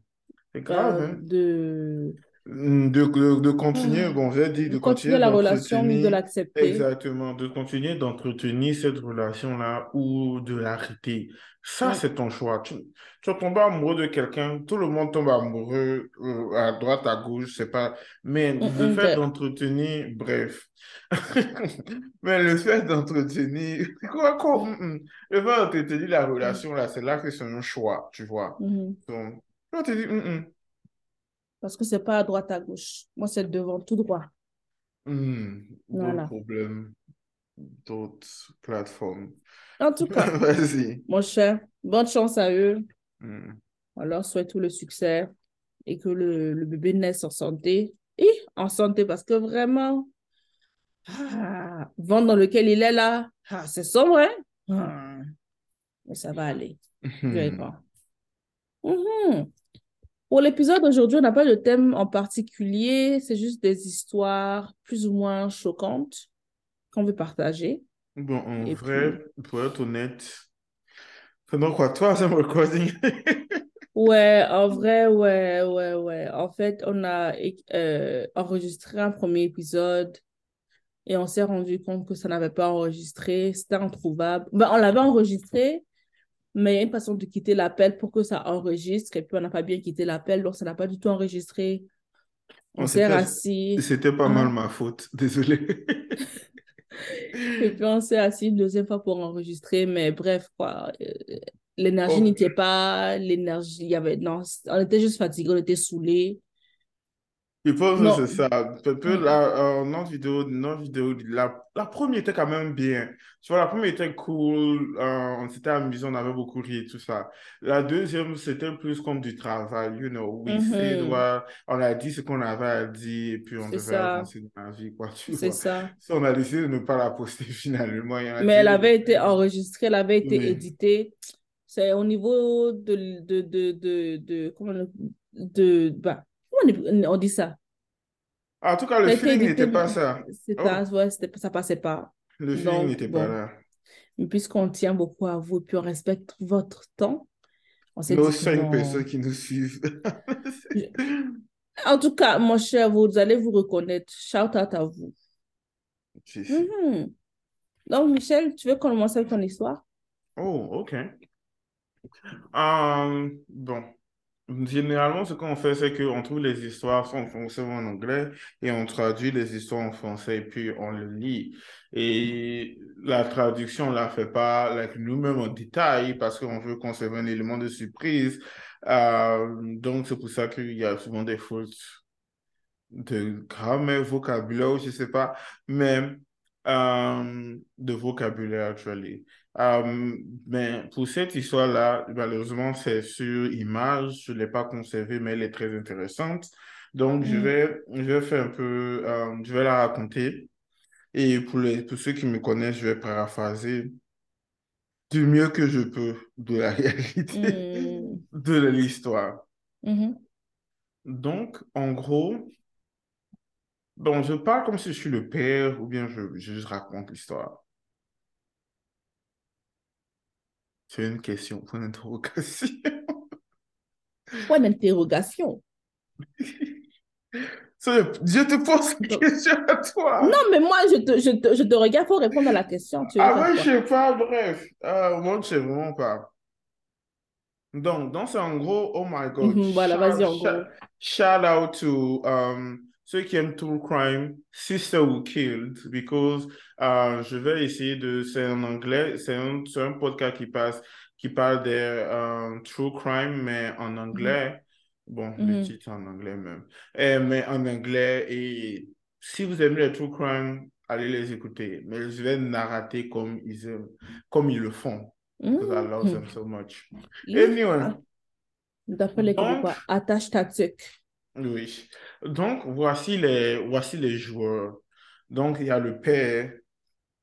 C'est grave, Euh, hein? de... Mm, De, de, de continuer, Ah, bon, j'ai dit de de continuer continuer la relation, oui, de l'accepter. exactement, de continuer d'entretenir cette relation-là ou de l'arrêter. Ça, Mm, c'est ton choix. Tu, tu vas tomber amoureux de quelqu'un, tout le monde tombe amoureux euh, à droite, à gauche, je sais pas. Mais mm, le mm, fait de- d'entretenir, bref. *laughs* Mais le fait d'entretenir, *laughs* quoi, quoi, mm, mm. Le fait d'entretenir la mm, relation, là, c'est là que c'est un choix, tu vois. Donc, dit, mm, Parce que c'est pas à droite, à gauche. Moi, c'est devant, tout droit. mm, mm, Voilà. problèmes. D'autres plateformes. En tout cas, *laughs* Vas-y. mon cher, bonne chance à eux. Hmm. On leur souhaite tout le succès et que le, le bébé naisse en santé. Et en santé, parce que vraiment, ah, vent dans lequel il est là, ah, c'est sombre, hein? Ah, mais ça va aller. Je Hmm. pas. Mhm. Pour l'épisode d'aujourd'hui, on n'a pas de thème en particulier, c'est juste des histoires plus ou moins choquantes qu'on veut partager. Bon, en Et vrai, puis, pour être honnête, pendant quoi, troisième recording? *laughs* ouais, en vrai, ouais, ouais, ouais. En fait, on a euh, enregistré un premier épisode et on s'est rendu compte que ça n'avait pas enregistré, c'était introuvable. Ben, on l'avait enregistré, mais il y a une façon de quitter l'appel pour que ça enregistre et puis on n'a pas bien quitté l'appel, donc ça n'a pas du tout enregistré. On Bon, s'est c'était, rassis. c'était pas mal ma faute, désolé. *laughs* Et puis on s'est assis une deuxième fois pour enregistrer, mais bref, quoi. euh, L'énergie Oh, n'était pas, l'énergie, il y avait, non, on était juste fatigués, on était saoulés. Je pense que c'est Non. ça. Peu, peu, Mm, la, euh, notre vidéo, notre vidéo, la, la première était quand même bien. Tu vois, la première était cool, euh, on s'était amusé, on avait beaucoup ri et tout ça. La deuxième, c'était plus comme du travail, you know. Oui, c'est, mhm. doit- on a dit ce qu'on avait à dire et puis on devait ça, avancer dans la vie, quoi, tu c'est ça. Si on a décidé de ne pas la poster *laughs* finalement, Mais elle avait été enregistrée, elle avait été éditée. C'est au niveau de, de, de, de, de, comment on, de, bah, comment on dit ça? En tout cas, le Ça feeling n'était pas ça. Oh, ouais, c'était, ça passait pas. le feeling n'était pas là. puisqu'on tient beaucoup à vous et puis on respecte votre temps, on s'est Nos cinq personnes qui nous suivent. En tout cas, mon cher, vous allez vous reconnaître. Shout out à vous. Mhm. Donc, Michel, tu veux commencer avec ton histoire? Oh, ok. Euh, bon, généralement, ce qu'on fait, c'est qu'on trouve les histoires en français en anglais et on traduit les histoires en français et puis on le lit. Et la traduction, on la fait pas like, nous-mêmes en détail parce qu'on veut conserver un élément de surprise. Euh, donc, c'est pour ça qu'il y a souvent des fautes de grammaire, vocabulaire, je sais pas, mais euh, de vocabulaire, actually. Euh, mais pour cette histoire-là, malheureusement, c'est sur image, je ne l'ai pas conservée, mais elle est très intéressante. Donc, je, Mm. vais, je vais faire un peu, euh, je vais la raconter. Et pour, les, pour ceux qui me connaissent, je vais paraphraser du mieux que je peux de la *laughs* réalité Mm. de l'histoire. Mhm. Donc, en gros, bon, je parle comme si je suis le père ou bien je, raconte l'histoire. C'est une question, point d'interrogation. *laughs* Point d'interrogation. *laughs* Je te pose une question à toi. Non, mais moi, je te, je te, je te regarde pour répondre à la question. Tu Ah ouais, je sais pas, bref. Euh, moi, je sais vraiment pas. Donc, donc c'est en gros, oh my God. Mhm, voilà, vas-y, en gros. Shout out to um, ceux qui aiment true crime, Sister Who Killed, because euh, je vais essayer de, c'est en anglais, c'est un, un podcast qui passe, qui parle des euh, true crime, mais en anglais. Bon, le Mhm. titre en anglais même. Eh, mais en anglais, et si vous aimez les true crime, allez les écouter. Mais je vais narrater comme ils aiment, comme ils le font. Because I love them Mhm. so much. Anyway. D'après les Québécois, attache ta tuque. Oui. Donc, voici les, voici les joueurs. Donc, il y a le père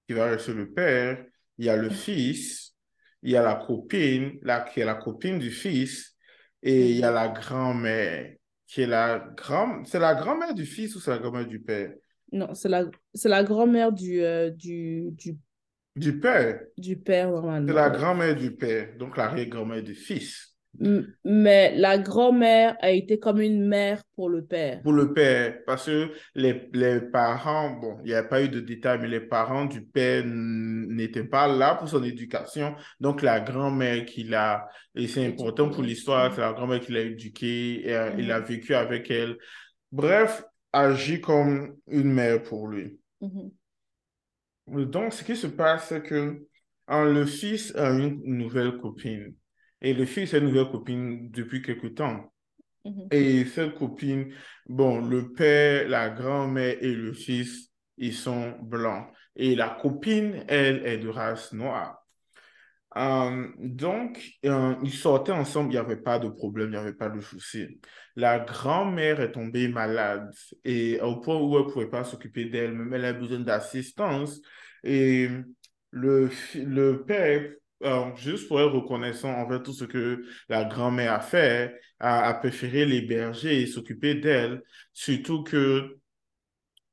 qui va rester le père. Il y a le fils. Il y a la copine, la, qui est la copine du fils. Et il y a la grand-mère, qui est la grand... C'est la grand-mère du fils ou c'est la grand-mère du père? Non, c'est la, c'est la grand-mère du, euh, du, du, Du père. du père, C'est normalement. la grand-mère du père, donc l'arrière-grand-mère du fils. Mais la grand-mère a été comme une mère pour le père. Pour le père, parce que les, les parents, bon, il n'y a pas eu de détails, mais les parents du père n'étaient pas là pour son éducation. Donc, la grand-mère qui l'a, et c'est important pour l'histoire, c'est la grand-mère qui l'a éduqué, et, euh, il a Mhm. vécu avec elle. Bref, agit comme une mère pour lui. Mhm. Donc, ce qui se passe, c'est que hein, le fils a une nouvelle copine. Et le fils a une nouvelle copine depuis quelque temps. Mhm. Et cette copine, bon, le père, la grand-mère et le fils, ils sont blancs. Et la copine, elle, est de race noire. Euh, donc, euh, ils sortaient ensemble, il n'y avait pas de problème, il n'y avait pas de souci. La grand-mère est tombée malade et au point où elle ne pouvait pas s'occuper d'elle-même, elle a besoin d'assistance. Et le, le père, euh, juste pour être reconnaissant envers tout ce que la grand-mère a fait, a, a préféré l'héberger et s'occuper d'elle, surtout que,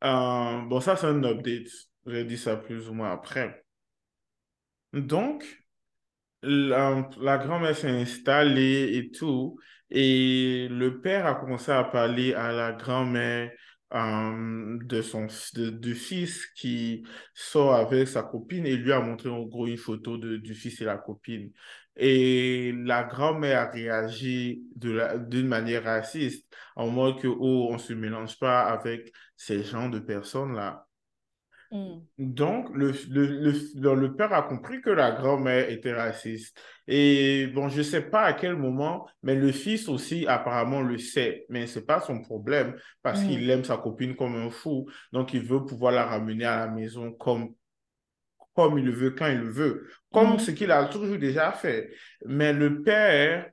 euh, bon, ça c'est un update, j'ai dit ça plus ou moins après. Donc, la, la grand-mère s'est installée et tout, et le père a commencé à parler à la grand-mère euh, de son de- du fils qui sort avec sa copine et lui a montré en gros une photo de, du fils et la copine. Et la grand-mère a réagi d'une manière raciste, en mode que, oh, on se mélange pas avec ces gens de personnes-là. Mhm. Donc, le, le, le, le- père a compris que la grand-mère était raciste. Et bon, je ne sais pas à quel moment, mais le fils aussi apparemment le sait. Mais ce n'est pas son problème parce qu'il aime sa copine comme un fou. Donc, il veut pouvoir la ramener à la maison comme, comme il le veut, quand il le veut. Comme Mhm. ce qu'il a toujours déjà fait. Mais le père,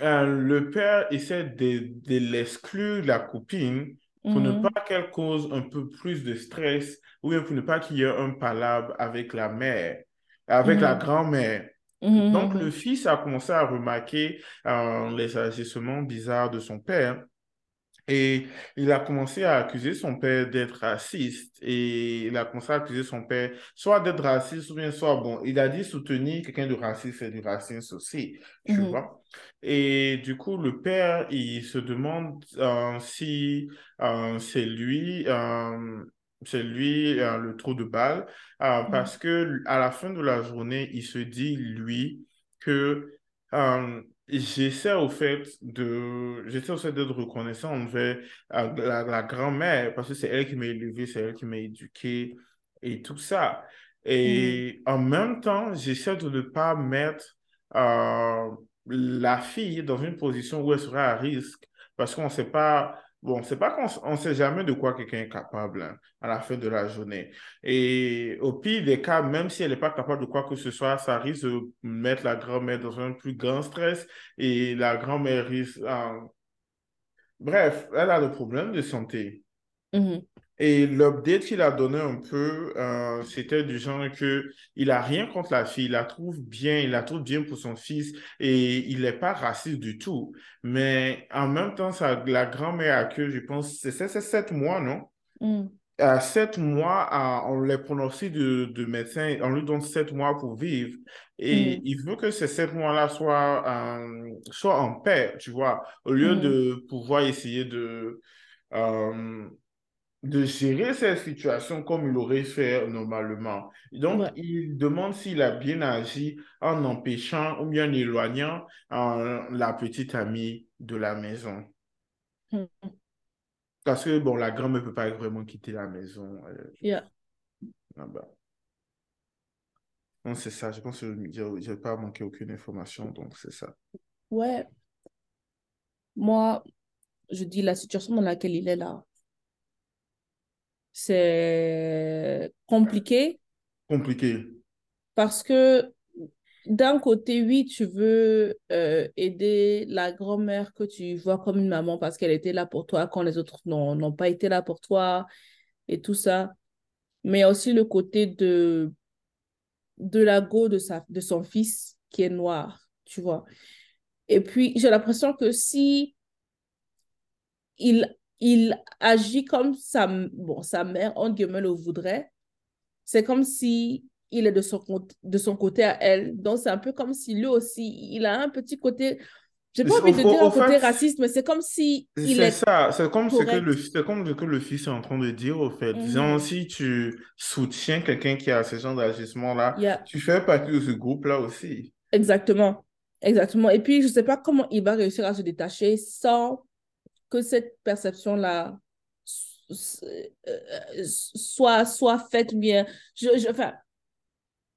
euh, le père essaie de, de l'exclure, la copine, pour ne Mhm. pas qu'elle cause un peu plus de stress ou bien pour ne pas qu'il y ait un palabre avec la mère, avec la Mhm. grand-mère. Mhm. Donc, le fils a commencé à remarquer euh, les agissements bizarres de son père et il a commencé à accuser son père d'être raciste et il a commencé à accuser son père soit d'être raciste ou bien soit, bon, il a dit soutenir quelqu'un de raciste, c'est du racisme aussi, tu Mhm. vois. Et du coup, le père, il se demande euh, si euh, c'est lui, euh, c'est lui le trou de balle, Mhm. parce que à la fin de la journée, il se dit, lui, que j'essaie au fait de, j'essaie au fait d'être reconnaissant envers euh, la, la grand-mère, parce que c'est elle qui m'a élevé, c'est elle qui m'a éduqué et tout ça. Et en même temps, j'essaie de ne pas mettre euh, la fille dans une position où elle sera à risque parce qu'on ne sait pas bon, c'est pas qu'on ne sait jamais de quoi quelqu'un est capable hein, à la fin de la journée. Et au pire des cas, même si elle n'est pas capable de quoi que ce soit, ça risque de mettre la grand-mère dans un plus grand stress et la grand-mère risque... Bref, elle a des problèmes de santé. Mhm. Et l'update qu'il a donné un peu, euh, c'était du genre que il a rien contre la fille, il la trouve bien, il la trouve bien pour son fils et il n'est pas raciste du tout. Mais en même temps, ça, la grand-mère a que, je pense, c'est sept mois, non? Mm. À sept mois, on les prononce de, de médecin, on lui donne sept mois pour vivre. Et Mm. il veut que ces sept mois-là soient, euh, soient en paix, tu vois, au lieu Mm. de pouvoir essayer de... euh, de gérer cette situation comme il aurait fait normalement. Donc, Ouais. il demande s'il a bien agi en empêchant ou bien en éloignant euh, la petite amie de la maison. Mm. Parce que, bon, la grand-mère ne peut pas vraiment quitter la maison. euh, Yeah. ah bah. Non, c'est ça. Je pense que je n'ai pas manqué aucune information, donc c'est ça. Ouais. Moi, je dis la situation dans laquelle il est là, c'est compliqué Compliqué. parce que d'un côté, oui, tu veux euh, aider la grand-mère que tu vois comme une maman parce qu'elle était là pour toi quand les autres n'ont pas été là pour toi et tout ça. Mais il y a aussi le côté de, de la go de, sa, de son fils qui est noir, tu vois. Et puis, j'ai l'impression que si il, il agit comme sa, bon, sa mère, en guillemets, le voudrait, c'est comme si il est de son, de son côté à elle. Donc, c'est un peu comme si lui aussi, il a un petit côté, j'ai pas envie de dire au un côté fait, raciste, mais c'est comme si il C'est est ça, c'est comme ce que le, c'est comme ce que le fils est en train de dire, au fait. Disons, Mhm. si tu soutiens quelqu'un qui a ce genre d'agissement-là, Yeah. tu fais partie de ce groupe-là aussi. Exactement. Exactement. Et puis, je sais pas comment il va réussir à se détacher sans que cette perception-là soit, soit faite bien. Je, je, enfin,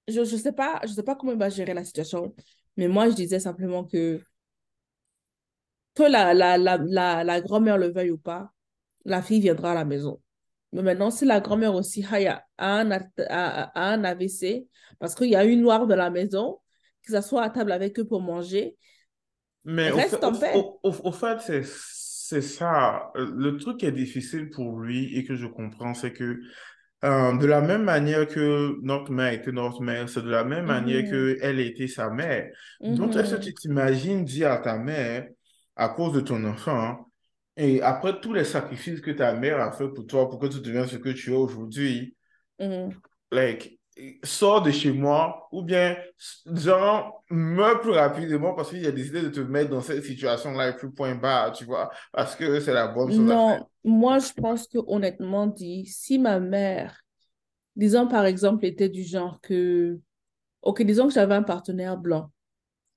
je, je sais pas, je sais pas comment il va gérer la situation, mais moi, je disais simplement que que la, la, la, la, la grand-mère le veuille ou pas, la fille viendra à la maison. Mais maintenant, si la grand-mère aussi a, un, a, a un AVC, parce qu'il y a une noire dans la maison, que ça soit à table avec eux pour manger, Mais au fait, reste en paix. au- au- au fait, c'est, ça. Le truc qui est difficile pour lui et que je comprends, c'est que euh, de la même manière que notre mère était notre mère, c'est de la même manière Mhm. que elle était sa mère. Donc, est-ce que Mhm. tu t'imagines dire à ta mère, à cause de ton enfant, et après tous les sacrifices que ta mère a fait pour toi, pour que tu deviennes ce que tu es aujourd'hui, Mhm. like, sors de chez moi, ou bien, genre, meurs plus rapidement parce qu'il a décidé de te mettre dans cette situation-là et plus point barre, tu vois, parce que c'est la bonne faire. Non, moi, je pense que honnêtement dit, si ma mère, disons par exemple, était du genre que, ok, disons que j'avais un partenaire blanc,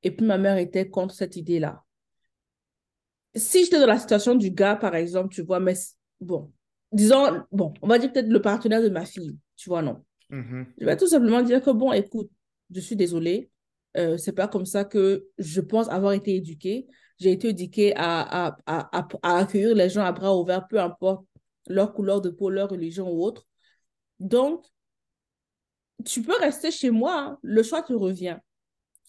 et puis ma mère était contre cette idée-là. Si j'étais dans la situation du gars, par exemple, tu vois, mais bon, disons, bon, on va dire peut-être le partenaire de ma fille, tu vois, non. Je vais tout simplement dire que, bon, écoute, je suis désolée, euh, c'est pas comme ça que je pense avoir été éduquée. J'ai été éduquée à, à, à, à, accueillir les gens à bras ouverts, peu importe leur couleur de peau, leur religion ou autre. Donc, tu peux rester chez moi, hein, le choix te revient.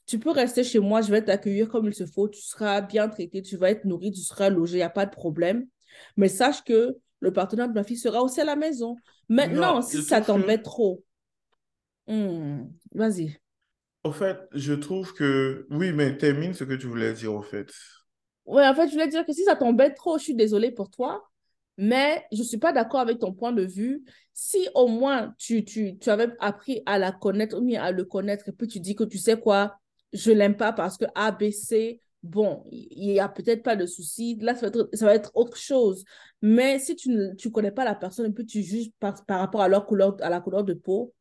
Tu peux rester chez moi, je vais t'accueillir comme il se faut, tu seras bien traité, tu vas être nourri, tu seras logé, il n'y a pas de problème. Mais sache que le partenaire de ma fille sera aussi à la maison. Maintenant, Non, si ça t'embête trop, hmm, vas-y. au fait, je trouve que, oui, mais termine ce que tu voulais dire, au fait. Ouais, en fait, je voulais dire que si ça t'embête trop, je suis désolée pour toi, mais je ne suis pas d'accord avec ton point de vue. Si au moins tu, tu, tu avais appris à la connaître ou bien à le connaître, et puis tu dis que tu sais quoi, je l'aime pas parce que A, B, C, bon, il n'y a peut-être pas de souci. Là, ça va, être, ça va être autre chose. Mais si tu ne tu connais pas la personne et puis tu juges par, par rapport à, leur couleur, à la couleur de peau,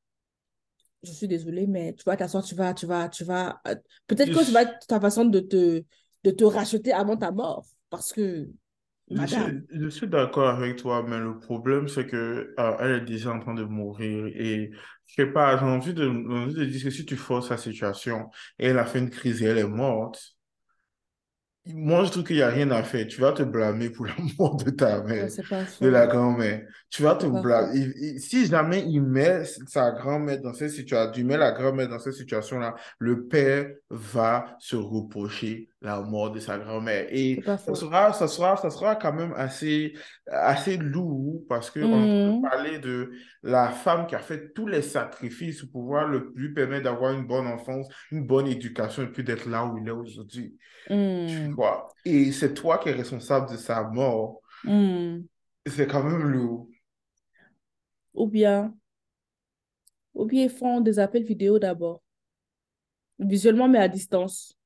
je suis désolée, mais tu vas t'asseoir, tu vas, tu vas, tu vas. euh, Peut-être que ça va Je, être ta façon de te, de te racheter avant ta mort. Parce que, je suis, madame, je suis d'accord avec toi, mais le problème, c'est que, euh, elle est déjà en train de mourir et, je sais pas, j'ai envie de, j'ai envie de dire que si tu forces la situation et elle a fait une crise et elle est morte, moi, je trouve qu'il n'y a rien à faire. Tu vas te blâmer pour *laughs* la mort de ta mère, de la grand-mère. Tu vas te blâmer. Si jamais il met sa grand-mère dans cette situation, tu mets la grand-mère dans cette situation-là, le père va se reprocher la mort de sa grand-mère. Et ça sera, ça, sera, ça sera quand même assez, assez lourd parce qu'on peut mmh. parler de la femme qui a fait tous les sacrifices pour pouvoir le, lui permettre d'avoir une bonne enfance, une bonne éducation et puis d'être là où il est aujourd'hui. Mmh. Et c'est toi qui es responsable de sa mort. Mmh. C'est quand même lourd. Ou bien, ou bien ils font des appels vidéo d'abord. Visuellement, mais à distance.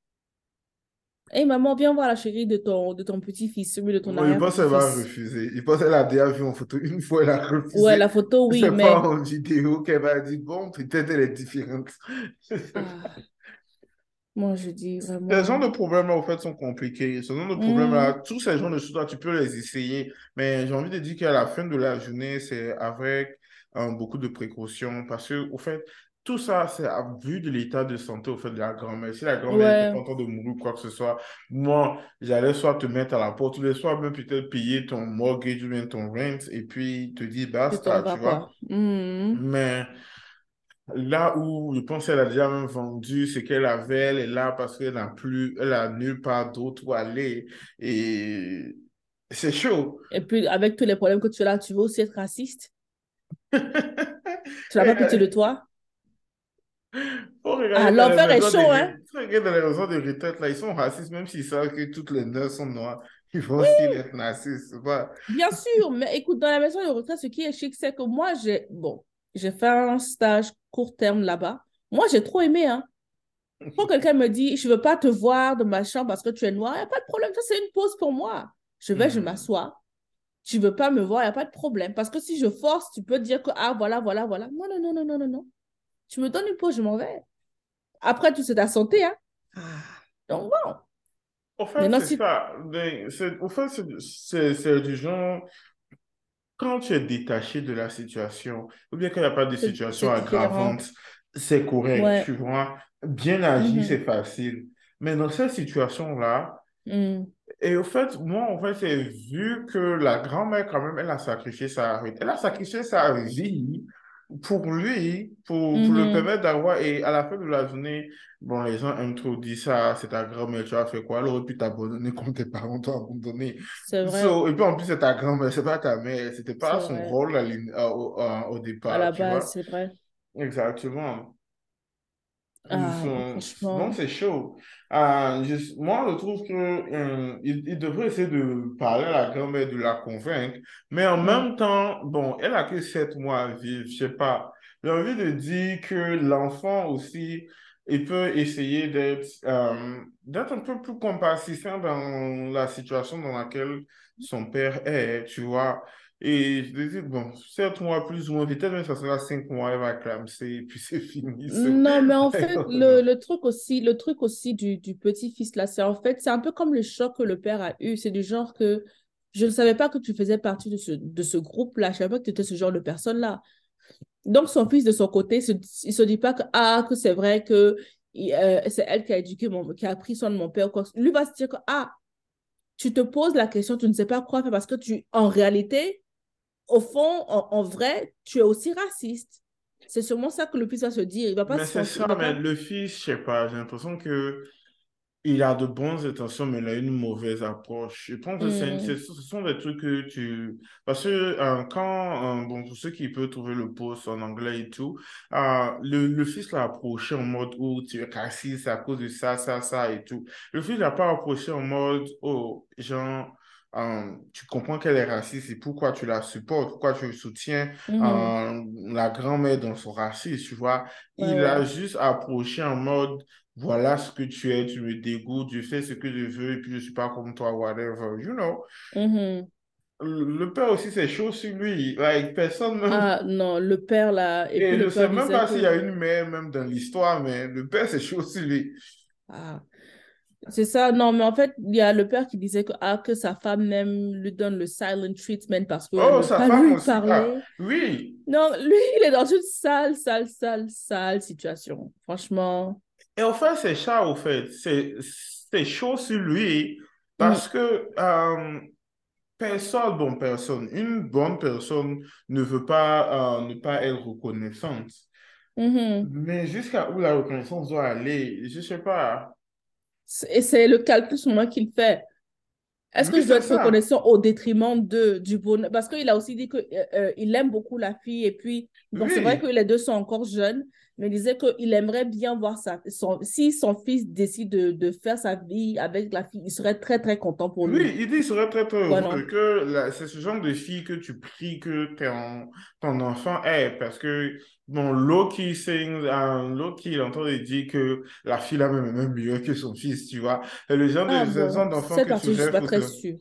Hé maman, viens voir la chérie de ton, de ton petit-fils, celui de ton arrière. Il pense qu'elle va refuser. Il pense qu'elle a déjà vu en photo une fois, elle a refusé. Ouais, la photo, oui, mais. C'est pas en vidéo qu'elle va dire, bon, peut-être elle est différente. Ah. *laughs* Moi, je dis vraiment. Ces genres de problèmes-là, au fait, sont compliqués. Ce genre de problèmes-là, mm. tous ces genres de choses-là, tu peux les essayer. Mais j'ai envie de dire qu'à la fin de la journée, c'est avec euh, beaucoup de précautions. Parce que, au fait, tout ça, c'est à vue de l'état de santé au fait de la grand-mère. Si la grand-mère est contente de mourir ou quoi que ce soit, moi, j'allais soit te mettre à la porte, ou soit même peut-être payer ton mortgage ou bien ton rent, et puis te dire basta, tu vois. Mm. Mais là où je pense qu'elle a déjà même vendu ce qu'elle avait, elle est là parce qu'elle n'a plus, elle a nulle part d'autre où aller. Et c'est chaud. Et puis, avec tous les problèmes que tu as là, tu veux aussi être raciste? *laughs* tu n'as pas pitié de toi? Ah, l'enfer est chaud, hein? Regarde dans les raisons de retraite, là, ils sont racistes, même s'ils savent que toutes les nurses sont noires. Ils vont aussi être racistes. Bien sûr, mais écoute, dans la maison de retraite, ce qui est chic, c'est que moi, j'ai, bon, j'ai fait un stage court terme là-bas. Moi, j'ai trop aimé, hein. Quand *laughs* quelqu'un me dit, je ne veux pas te voir de ma chambre parce que tu es noir, il n'y a pas de problème, ça c'est une pause pour moi. Je vais, je hmm. m'assois. Tu ne veux pas me voir, il n'y a pas de problème. Parce que si je force, tu peux dire que, ah, voilà, voilà, voilà. Non, non, non, non, non, non, non. Tu me donnes une pause, je m'en vais. Après, tout, c'est ta santé, hein. Ah. Donc, bon. Au fait, c'est ça. Au fait, c'est du genre, quand tu es détaché de la situation, ou bien qu'il n'y a pas de situation aggravante, c'est correct, tu vois. Bien agir, mm-hmm. c'est facile. Mais dans cette situation-là, mm. et au fait, moi, en fait, c'est vu que la grand-mère, quand même, elle a sacrifié sa Elle a sacrifié sa vie pour lui, pour, pour le mhm. permettre d'avoir, et à la fin de la journée, bon, les gens aiment trop dire ça, c'est ta grand-mère, tu as fait quoi? Elle aurait pu t'abandonner comme tes parents t'ont abandonné. C'est vrai. et puis en plus, c'est ta grand-mère, c'est pas ta mère, c'était pas son rôle au, au, départ. À la base, c'est vrai. Exactement. Ah, Non, c'est chaud. Euh, moi, je trouve que euh, il, devrait essayer de parler à la grand-mère, de la convaincre. Mais en même temps, bon, elle a que sept mois à vivre, je sais pas. J'ai envie de dire que l'enfant aussi, il peut essayer d'être euh, d'être un peu plus compassissant dans la situation dans laquelle son père est, tu vois. Et je dis, bon, 7 mois plus ou moins, peut-être même ça sera 5 mois, elle va clamser, et puis c'est fini. Non, mais en fait, *laughs* le, le, truc aussi, le truc aussi du, du petit-fils, là, c'est en fait, c'est un peu comme le choc que le père a eu. C'est du genre que je ne savais pas que tu faisais partie de ce, de ce groupe-là. Je ne savais pas que tu étais ce genre de personne-là. Donc, son fils, de son côté, il ne se dit pas que, ah, que c'est vrai que euh, c'est elle qui a éduqué, mon, qui a pris soin de mon père. Quoi. Lui va se dire que, ah, tu te poses la question, tu ne sais pas quoi faire parce que tu, en réalité, au fond, en, vrai, tu es aussi raciste. C'est sûrement ça que le fils va se dire. Il va pas mais c'est ça, mais le fils, je sais pas, j'ai l'impression que il a de bonnes intentions, mais il a une mauvaise approche. Je pense que mm. ce sont des trucs que tu... Parce que euh, quand, euh, bon, pour ceux qui peuvent trouver le post en anglais et tout, euh, le, le, fils l'a approché en mode, oh, tu es raciste à cause de ça, ça, ça et tout. Le fils l'a pas approché en mode, oh, genre tu comprends qu'elle est raciste et pourquoi tu la supportes, pourquoi tu soutiens mhm. la grand-mère dans son racisme, tu vois. Il a juste approché en mode, voilà ce que tu es, tu me dégoûtes, je fais ce que je veux et puis je suis pas comme toi, whatever, you know. Mhm. Le père aussi, c'est chaud sur lui. Like, personne même... Ah non, le père là. Et, je ne sais même pas s'il y a une mère même dans l'histoire, mais le père, c'est chaud sur lui. Ah. C'est ça, non, mais en fait, il y a le père qui disait que, ah, que sa femme même lui donne le silent treatment parce que oh, sa femme lui aussi. Ah, oui. Non, lui, il est dans une sale, sale, sale, sale situation. Franchement. Et en fait, c'est ça, au fait. C'est chaud sur lui Parce que euh, personne, bon, personne, une bonne personne ne veut pas euh, ne pas être reconnaissante. Mhm. Mais jusqu'à où la reconnaissance doit aller, je ne sais pas. Et c'est le calcul sur moi qu'il fait. Est-ce que Oui, je dois être ça. reconnaissant au détriment de, du bonheur? Parce qu'il a aussi dit qu'il aime beaucoup la fille. Et puis, bon, c'est vrai que les deux sont encore jeunes, mais il disait qu'il aimerait bien voir ça. Son, si son fils décide de, de faire sa vie avec la fille, il serait très, très content pour lui. oui, il dit qu'il serait très, très Ouais, heureux que c'est ce genre de fille que tu pries que ton, ton enfant ait. Parce que, bon, Loki sings, euh, Loki, il entend dire que la fille là même même mieux que son fils, tu vois. C'est le genre de, Ah c'est le bon, d'enfant que tu partie, je ne suis rêves pas très sûre.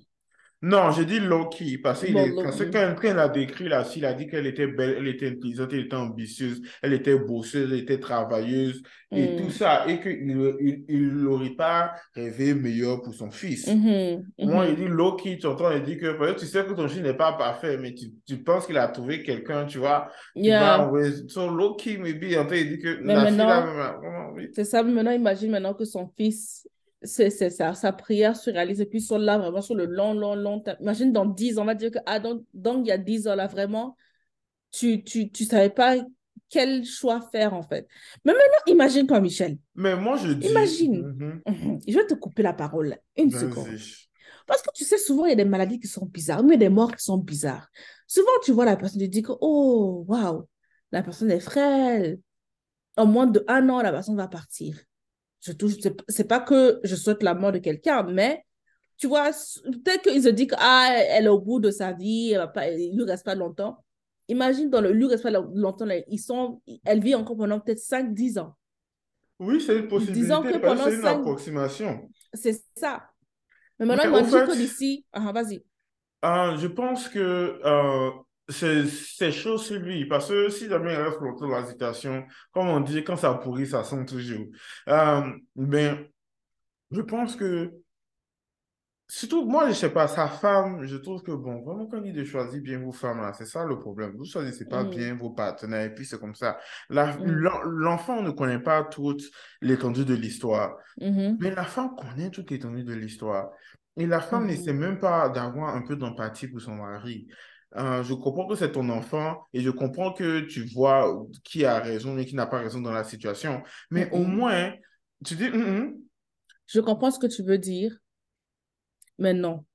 Non, j'ai dit low-key, parce qu'il est, parce que le- quand, quand elle a décrit la fille, il a dit qu'elle était belle, elle était intelligente, elle était ambitieuse, elle était bosseuse, elle était travailleuse, et tout ça, et qu'il il, il n'aurait pas rêvé meilleur pour son fils. Mhm, Moi, il mhm. dit low-key, tu entends, il dit que tu sais que ton fils n'est pas parfait, mais tu, tu penses qu'il a trouvé quelqu'un, tu vois, Yeah. envoyer. So low-key, maybe, il dit que Mais la fille là, vraiment, oui. c'est ça. Maintenant, imagine maintenant que son fils, c'est c'est ça, sa prière se réalise et puis ils sont là vraiment sur le long, long, long terme. Imagine dans 10 ans, on va dire que ah, donc, donc il y a 10 ans là, vraiment, tu, tu, tu savais pas quel choix faire en fait. Mais maintenant, imagine toi, Michel. Mais moi, je dis, Imagine. Mhm. Mhm. Je vais te couper la parole une seconde. Parce que tu sais, souvent, il y a des maladies qui sont bizarres, mais des morts qui sont bizarres. Souvent, tu vois la personne, tu dis que, oh, waouh, la personne est frêle. En moins de un an, la personne va partir. Je touche, c'est pas que je souhaite la mort de quelqu'un, mais tu vois, peut-être qu'ils se disent que, ah, elle est au bout de sa vie, elle va pas, il lui reste pas longtemps. Imagine, dans le, lui reste pas longtemps, ils sont, elle vit encore pendant peut-être 5 10 ans. Oui, c'est une que possibilité, que pendant c'est une 5, approximation. c'est ça. Mais maintenant, au imagine que fait, d'ici, ah, vas-y. euh, je pense que euh, c'est chaud sur lui, parce que si jamais il reste longtemps dans la situation, comme on dit, quand ça pourrit, ça sent toujours. Euh, ben, je pense que, surtout, moi, je sais pas, sa femme, je trouve que, bon, vraiment, quand il dit de choisir bien vos femmes, là, c'est ça le problème. Vous choisissez pas Mm, bien vos partenaires, et puis c'est comme ça. Mm, l'en- L'enfant ne connaît pas toute l'étendue de l'histoire. mhm, Mais la femme connaît toute l'étendue de l'histoire. Et la femme n'essaie mhm, même pas d'avoir un peu d'empathie pour son mari. Euh, je comprends que c'est ton enfant et je comprends que tu vois qui a raison et qui n'a pas raison dans la situation. Mais au moins, tu dis, Je comprends ce que tu veux dire, mais non.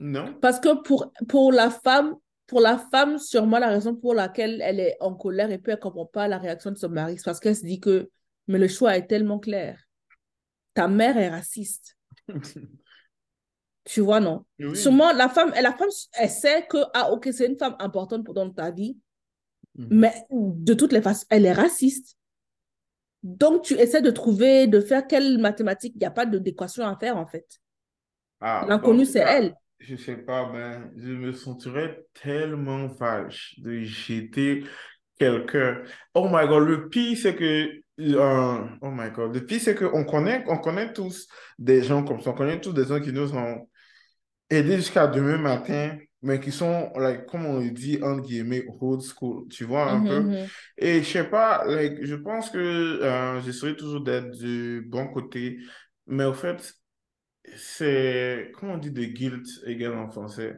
non? Parce que pour, pour la femme, pour la femme, sûrement la raison pour laquelle elle est en colère et puis elle ne comprend pas la réaction de son mari, c'est parce qu'elle se dit que, mais le choix est tellement clair. Ta mère est raciste. *laughs* Tu vois, non? Oui. Sûrement, la femme, la femme, elle sait que, ah, ok, c'est une femme importante pour dans ta vie, Mhm. mais de toutes les façons, elle est raciste. Donc, tu essaies de trouver, de faire quelle mathématique, il n'y a pas d'équation à faire, en fait. Ah, L'inconnu, c'est cas, elle. je sais pas, ben, je me sentirais tellement vache de jeter quelqu'un. Oh my God, le pire, c'est que, euh, oh my God, le pire, c'est qu'on connaît, on connaît tous des gens comme ça, on connaît tous des gens qui nous ont aidés jusqu'à demain matin, mais qui sont, like, comme on dit, entre guillemets, old school, tu vois un peu? mhm. Et je sais pas, like, je pense que euh, j'essaierai toujours d'être du bon côté, mais au fait, c'est, comment on dit de guilt égal en français?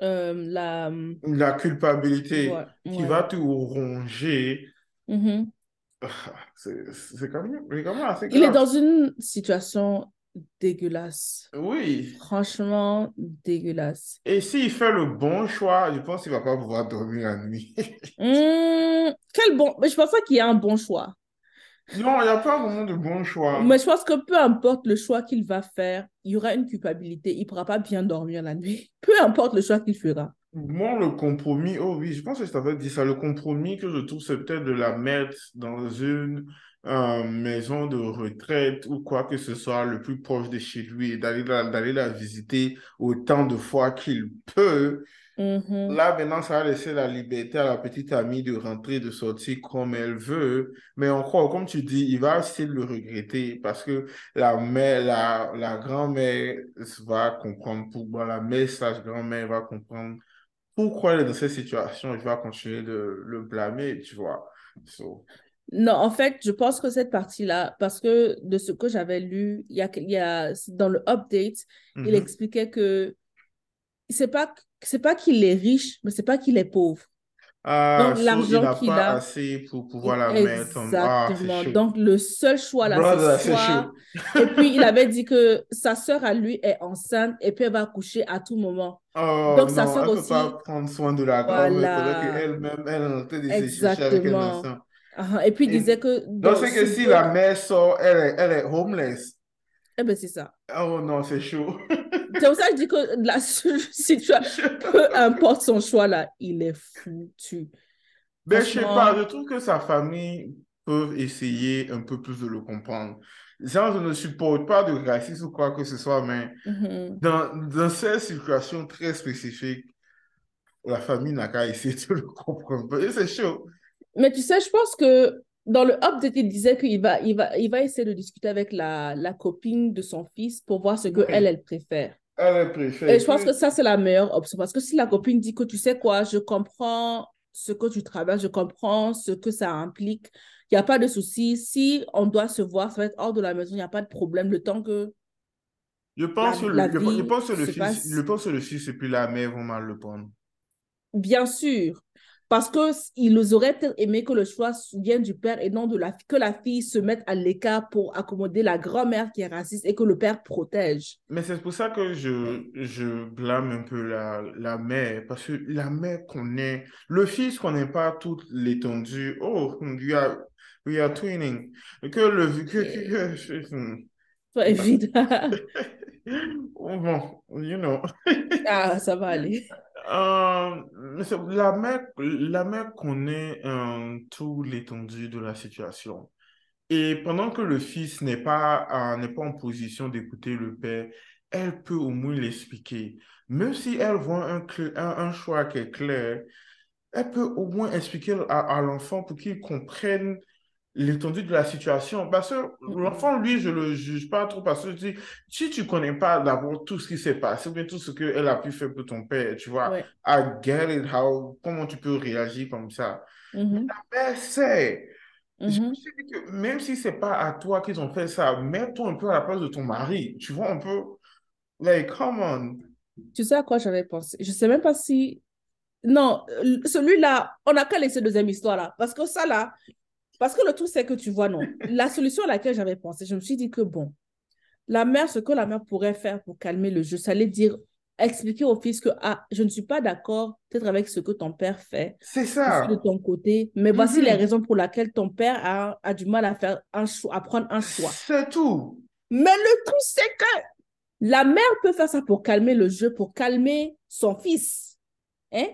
Euh, la... La culpabilité Ouais, qui va te ronger, Mhm. c'est c'est quand même, c'est quand même assez Il est grave. dans une situation dégueulasse. Oui. Franchement, dégueulasse. Et s'il fait le bon choix, je pense qu'il va pas pouvoir dormir la nuit. Hmm, *laughs* quel bon... Mais je pense pas qu'il y a un bon choix. Non, il n'y a pas vraiment de bon choix. Mais je pense que peu importe le choix qu'il va faire, il y aura une culpabilité. Il ne pourra pas bien dormir la nuit. *laughs* Peu importe le choix qu'il fera. Moi, le compromis, oh oui, je pense que je t'avais dit ça. Le compromis que je trouve, c'est peut-être de la mettre dans une euh, maison de retraite ou quoi que ce soit le plus proche de chez lui et d'aller la, d'aller la visiter autant de fois qu'il peut. Mhm, Là, maintenant, ça va laisser la liberté à la petite amie de rentrer, de sortir comme elle veut. Mais encore, comme tu dis, il va aussi le regretter parce que la mère, la, la grand-mère va comprendre pourquoi, la mère slash grand-mère va comprendre pourquoi elle est dans cette situation. Je vais continuer de le blâmer, tu vois. So, Non, en fait, je pense que cette partie-là, parce que de ce que j'avais lu, il y a, y a, dans le update, il Mhm. expliquait que c'est pas, c'est pas qu'il est riche, mais c'est pas qu'il est pauvre. Ah, Donc, l'argent n'a qu'il pas a, assez pour pouvoir la mettre en... Ah, exactement. chaud. Donc, le seul choix là, c'est. Et puis, il *laughs* avait dit que sa sœur à lui est enceinte et puis elle va accoucher à tout moment. Oh Donc, sa sœur elle ne peut aussi, pas prendre soin de la voilà, qu'elle-même, elle chercher avec un exactement. Ah, Et puis, il disait que donc, c'est ce que si la mère sort, elle est, elle est homeless. eh ben, c'est ça. Oh non, c'est chaud. *laughs* C'est pour ça que je dis que la *laughs* situation, *laughs* peu importe son choix là, il est foutu. Mais je sais pas, Franchement, je trouve que sa famille peut essayer un peu plus de le comprendre. Genre, je ne supporte pas de racisme ou quoi que ce soit, mais mhm. dans, dans ces situations très spécifiques, la famille n'a qu'à essayer de le comprendre. Et c'est chaud. Mais tu sais, je pense que dans le update, il disait qu'il va, il va, il va essayer de discuter avec la, la copine de son fils pour voir ce que elle, Oui, elle préfère. elle préfère. Et je pense que ça, c'est la meilleure option. Parce que si la copine dit que tu sais quoi, je comprends ce que tu travailles, je comprends ce que ça implique, il n'y a pas de souci. Si on doit se voir, ça va être hors de la maison, il n'y a pas de problème. Le temps que je pense la le, je, pense que le fils, passe, je pense que le fils et puis la mère vont mal le prendre. bien sûr. Parce qu'ils auraient peut-être aimé que le choix vienne du père et non de la que la fille se mette à l'écart pour accommoder la grand-mère qui est raciste et que le père protège. Mais c'est pour ça que je, je blâme un peu la, la mère, parce que la mère connaît, le fils connaît pas toute l'étendue. Oh, we are, we are twinning. Que le, que, que, que- Soit évident. *laughs* Bon, you know. Ah, ça va aller. *laughs* Euh, la mère, la connaît euh, tout l'étendue de la situation. Et pendant que le fils n'est pas, euh, pas en position d'écouter le père, elle peut au moins l'expliquer. Même si elle voit un, un, un choix qui est clair, elle peut au moins expliquer à l'enfant pour qu'il comprenne l'étendue de la situation. Parce que Mm-mm. l'enfant, lui, je ne le juge pas trop parce que je dis, si tu ne connais pas d'abord tout ce qui s'est passé, ou bien tout ce qu'elle a pu faire pour ton père, tu vois, Ouais. I get it, how, comment tu peux réagir comme ça. C'est... Je me Mhm. suis dit que même si c'est pas à toi qu'ils ont fait ça, mets-toi un peu à la place de ton mari. Tu vois, un peu, like, come on. Tu sais à quoi j'avais pensé? Je sais même pas si... Non, euh, celui-là, on n'a qu'à laisser deuxième histoire là. Parce que ça là, parce que le truc c'est que tu vois, non. La solution à laquelle j'avais pensé, je me suis dit que bon, la mère, ce que la mère pourrait faire pour calmer le jeu, ça allait dire, expliquer au fils que, ah, je ne suis pas d'accord peut-être avec ce que ton père fait. C'est suis de ça. ton côté, mais voici les Mhm. raisons pour lesquelles ton père a, a du mal à faire un choix, à prendre un choix. C'est tout. Mais le truc, c'est que la mère peut faire ça pour calmer le jeu, pour calmer son fils. Hein?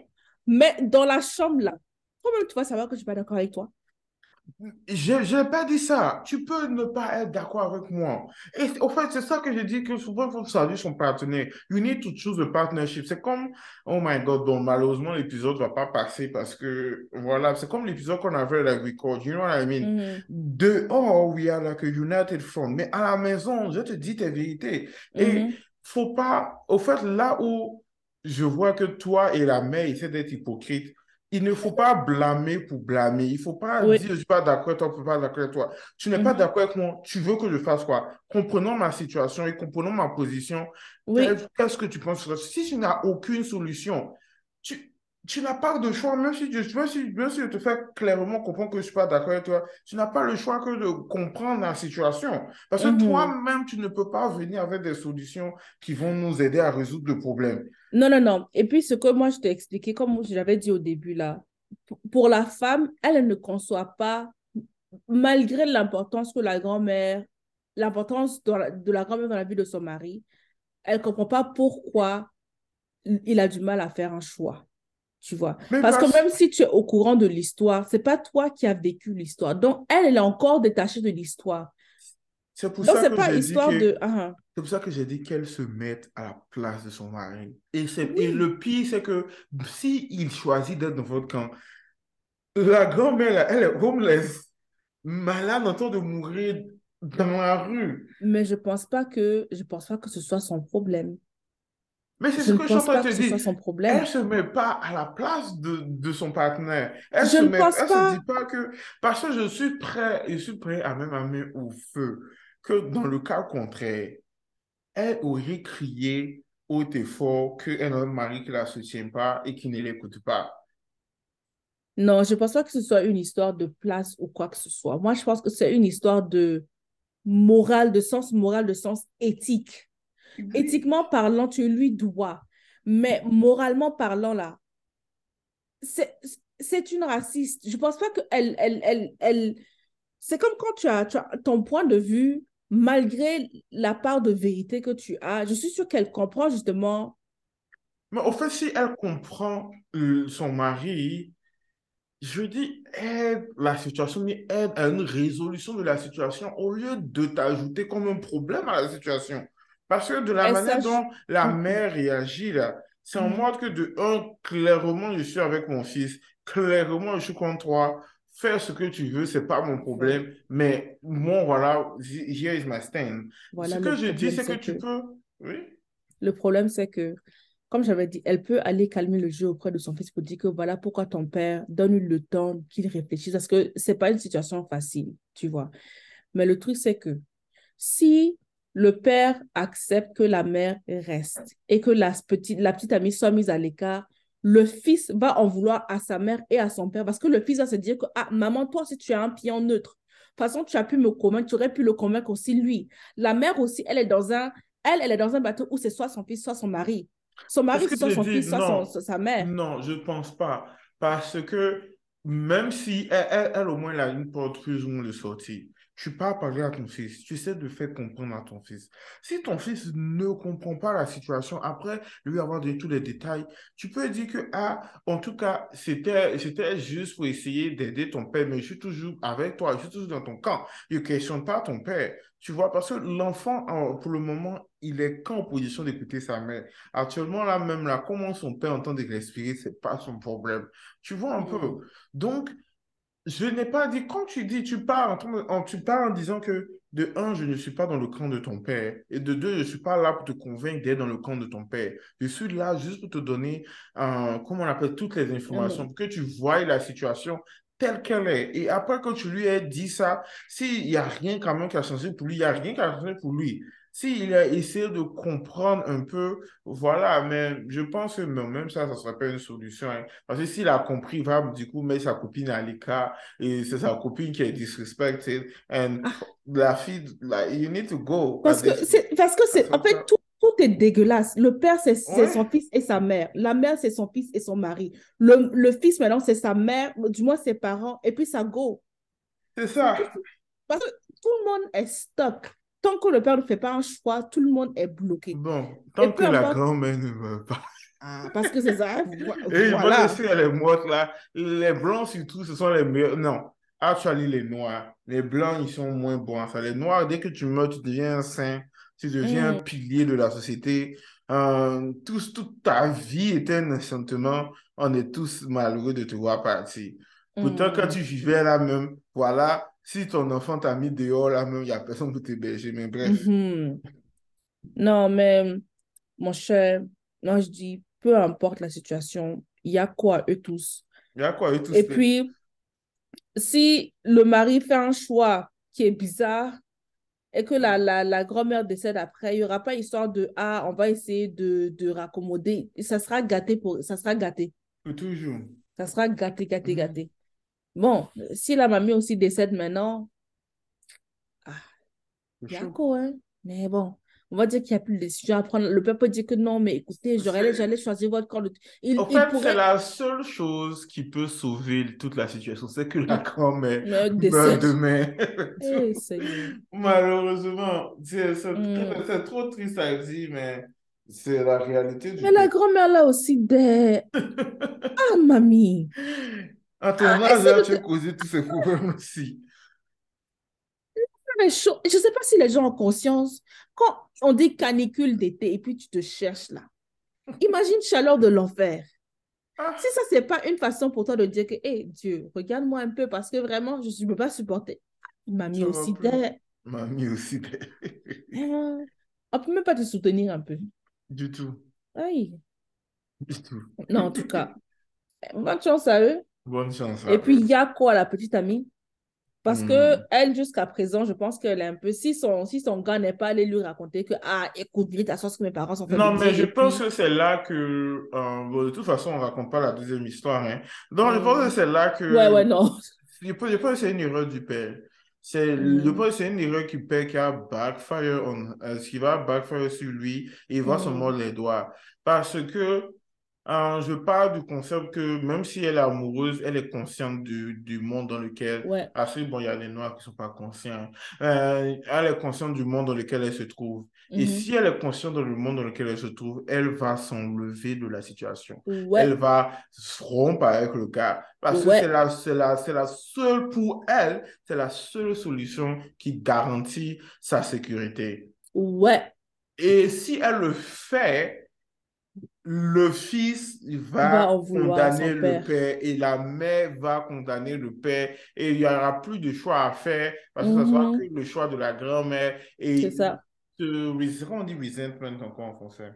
Mais dans la chambre, là, comment tu vas savoir que je ne suis pas d'accord avec toi? Je n'ai pas dit ça. Tu peux ne pas être d'accord avec moi. Et au fait, c'est ça que je dis que souvent, il faut choisir son partenaire. You need to choose a partnership. C'est comme, oh my God, bon, malheureusement, l'épisode ne va pas passer parce que, voilà, c'est comme l'épisode qu'on avait like record. You know what I mean? Mhm, De, oh, we are like a united front. Mais à la maison, je te dis tes vérités. Et mhm, faut pas, au fait, là où je vois que toi et la mère essaient d'être hypocrites, il ne faut pas blâmer pour blâmer. Il ne faut pas Oui. dire je ne suis pas d'accord avec toi, je ne suis pas d'accord avec toi. Tu n'es pas mhm. d'accord avec moi, tu veux que je fasse quoi? Comprenons ma situation et comprenons ma position. Oui, Qu'est-ce que tu penses? Si tu n'as aucune solution, tu, n'as pas de choix, même si, je, même, si, même si je te fais clairement comprendre que je ne suis pas d'accord avec toi, tu n'as pas le choix que de comprendre la situation. Parce que mhm. toi-même, tu ne peux pas venir avec des solutions qui vont nous aider à résoudre le problème. Non, non, non. Et puis, ce que moi, je t'ai expliqué, comme je l'avais dit au début, là, pour- la femme, elle, ne conçoit pas, malgré l'importance que la grand-mère, l'importance de la, de la grand-mère dans la vie de son mari, elle ne comprend pas pourquoi il a du mal à faire un choix. Tu vois? Mais Parce que même si tu es au courant de l'histoire, c'est pas toi qui as vécu l'histoire. Donc, elle, elle est encore détachée de l'histoire. C'est pour Donc, ça que pas j'ai dit histoire que- de... Ah, C'est pour ça que j'ai dit qu'elle se mette à la place de son mari. Et, Oui. et le pire, c'est que si il choisit d'être dans votre camp, la grand-mère, elle est homeless, malade en train de mourir dans la rue. mais je pense pas que je pense pas que ce soit son problème. Mais c'est ce que pas que te son Elle ne se met pas à la place de, de son partenaire. Elle Je se ne met, pense elle se dit pas. pas que, parce que je suis prêt, je suis prêt à même amener au feu, que dans le cas contraire, elle aurait crié haut et fort qu'elle a un mari qui ne la soutient pas et qui ne l'écoute pas. Non, je ne pense pas que ce soit une histoire de place ou quoi que ce soit. Moi, je pense que c'est une histoire de morale, de sens moral, de sens éthique. Oui. Éthiquement parlant, tu lui dois. Mais moralement parlant, là, c'est une raciste. Je pense pas que elle, elle, elle, elle... C'est comme quand tu as, tu as ton point de vue, malgré la part de vérité que tu as, je suis sûre qu'elle comprend justement. Mais au fait, si elle comprend euh, son mari, je dis aide la situation, mais aide à une résolution de la situation au lieu de t'ajouter comme un problème à la situation. Parce que de la manière dont la mère réagit là, c'est en Mhm. mode que de un, clairement, je suis avec mon fils, clairement, je suis contre toi, fais ce que tu veux, c'est pas mon problème, mais moi, voilà, here is my stand. Voilà, Ce que je dis, c'est que tu peux, oui, le problème, c'est que, comme j'avais dit, elle peut aller calmer le jeu auprès de son fils pour dire que voilà pourquoi ton père donne le temps qu'il réfléchisse, parce que c'est pas une situation facile, tu vois. Mais le truc, c'est que si le père accepte que la mère reste et que la petite, la petite amie soit mise à l'écart, le fils va en vouloir à sa mère et à son père parce que le fils va se dire que, ah, maman, toi aussi, tu as un pied en neutre. De toute façon, tu as pu me convaincre, tu aurais pu le convaincre aussi lui. La mère aussi, elle est dans un, elle, elle est dans un bateau où c'est soit son fils, soit son mari. Son mari, soit son dis, fils, soit son, sa mère. non, je pense pas. Parce que même si elle, elle, elle, au moins, elle a une porte plus ou moins de sortie, tu pars parler à ton fils, tu sais de faire comprendre à ton fils. Si ton fils ne comprend pas la situation, après lui avoir donné tous les détails, tu peux dire que, ah, en tout cas, c'était, c'était juste pour essayer d'aider ton père, mais je suis toujours avec toi, je suis toujours dans ton camp. Je ne questionne pas ton père. Tu vois, parce que l'enfant, pour le moment, il est qu'en position d'écouter sa mère. Actuellement, là même, là, comment son père entend de respirer, c'est pas son problème. Tu vois un peu. Mm. Donc, je n'ai pas dit, quand tu dis, tu pars en, tu pars disant que de un, je ne suis pas dans le camp de ton père, et de deux, je ne suis pas là pour te convaincre d'être dans le camp de ton père. Je suis là juste pour te donner, euh, comment on appelle, toutes les informations, pour que tu voies la situation telle qu'elle est. Et après que tu lui aies dit ça, s'il n'y a rien quand même qui a changé pour lui, il n'y a rien qui a changé pour lui. S'il a essayé de comprendre un peu, voilà, mais je pense que même ça, ça ne serait pas une solution. hein. Parce que s'il a compris, va du coup mettre sa copine à l'écart et c'est sa copine qui est disrespected. And Ah. la fille, like, you need to go. Parce que c'est, parce que c'est, en fait, tout, tout est dégueulasse. Le père, c'est, c'est Ouais. son fils et sa mère. La mère, c'est son fils et son mari. Le, le fils, maintenant, c'est sa mère, du moins ses parents, et puis ça go. C'est ça. Parce que tout le monde est stuck. Tant que le père ne fait pas un choix, tout le monde est bloqué. Bon, tant Et que la importe- grand-mère ne meurt pas. Ah, parce que c'est ça. *laughs* Et voilà. si elle est morte là, les blancs surtout, ce sont les meilleurs. Non, actually, les noirs. Les blancs, ils sont moins bons ça. Les noirs, dès que tu meurs, tu deviens un saint, tu deviens un Mm. pilier de la société. Euh, tous, toute ta vie était un sentiment. On est tous malheureux de te voir partir. Pourtant, quand Mm. tu vivais là même, voilà, si ton enfant t'a mis dehors là même, il n'y a personne pour t'héberger. Mais bref. Mhm. Non, mais mon cher, moi je dis, peu importe la situation, il y a quoi eux tous? Il y a quoi, eux tous? Et puis, si le mari fait un choix qui est bizarre et que la, la, la grand-mère décède après, il n'y aura pas histoire de Ah, on va essayer de, de raccommoder. Ça sera gâté pour ça sera gâté. pour toujours. Ça sera gâté, gâté, Mhm. gâté. Bon, si la mamie aussi décède maintenant, C'est il y a chaud. quoi, hein? Mais bon, on va dire qu'il n'y a plus de décision à prendre. Le peuple peut dire que non, mais écoutez, j'allais choisir votre. Il, En il fait, pourrait c'est la seule chose qui peut sauver toute la situation, c'est que la grand-mère meurt *laughs* demain. *laughs* Eh, Seigneur. Malheureusement, c'est c'est- Mm. trop triste à dire, mais c'est la réalité du Mais la grand-mère là aussi des... *laughs* Ah, mamie. À ton Ah, âge, là, tu as causé tous ces problèmes aussi. Mais chaud. Je ne sais pas si les gens ont conscience. Quand on dit canicule d'été et puis tu te cherches là, imagine chaleur de l'enfer. Ah, Si ça, c'est pas une façon pour toi de dire que, hé, Dieu, regarde-moi un peu parce que vraiment, je ne peux pas supporter. Mamie Ça va aussi plus. des... mamie aussi, Ah, On peut même pas te soutenir un peu. du tout. Aïe. Non, en tout cas, *laughs* bonne chance à eux. Bonne chance Et puis, il y a quoi, la petite amie? Parce que hmm. elle, jusqu'à présent, je pense qu'elle est un peu. Si son, si son gars n'est pas allé lui raconter que, ah, écoute, vite, à ce que mes parents sont fait. Non, mais je pense que c'est là que. Euh, de toute façon, on ne raconte pas la deuxième histoire. Hein. Donc, je pense que c'est là que. Ouais, ouais, non. Je pense, je pense que c'est une erreur du père. C'est, mm. Je pense que c'est une erreur qui, père, qui a backfire, on, euh, qui va backfire sur lui et il va se hmm. mordre les doigts. Parce que euh, je parle du concept que même si elle est amoureuse, elle est consciente du, du monde dans lequel... Ouais. Ah, bon, il y a des noirs qui ne sont pas conscients. Euh, elle est consciente du monde dans lequel elle se trouve. Et mhm. si elle est consciente du monde dans lequel elle se trouve, elle va s'enlever de la situation. Elle va se rompre avec le gars. Parce que c'est la, la, la seule, pour elle, c'est la seule solution qui garantit sa sécurité. Ouais. Et si elle le fait, le fils va, condamner le père et la mère va condamner le père et il n'y aura plus de choix à faire parce que ce sera mhm. que le choix de la grand-mère. C'est ça. on dit resentment encore en français?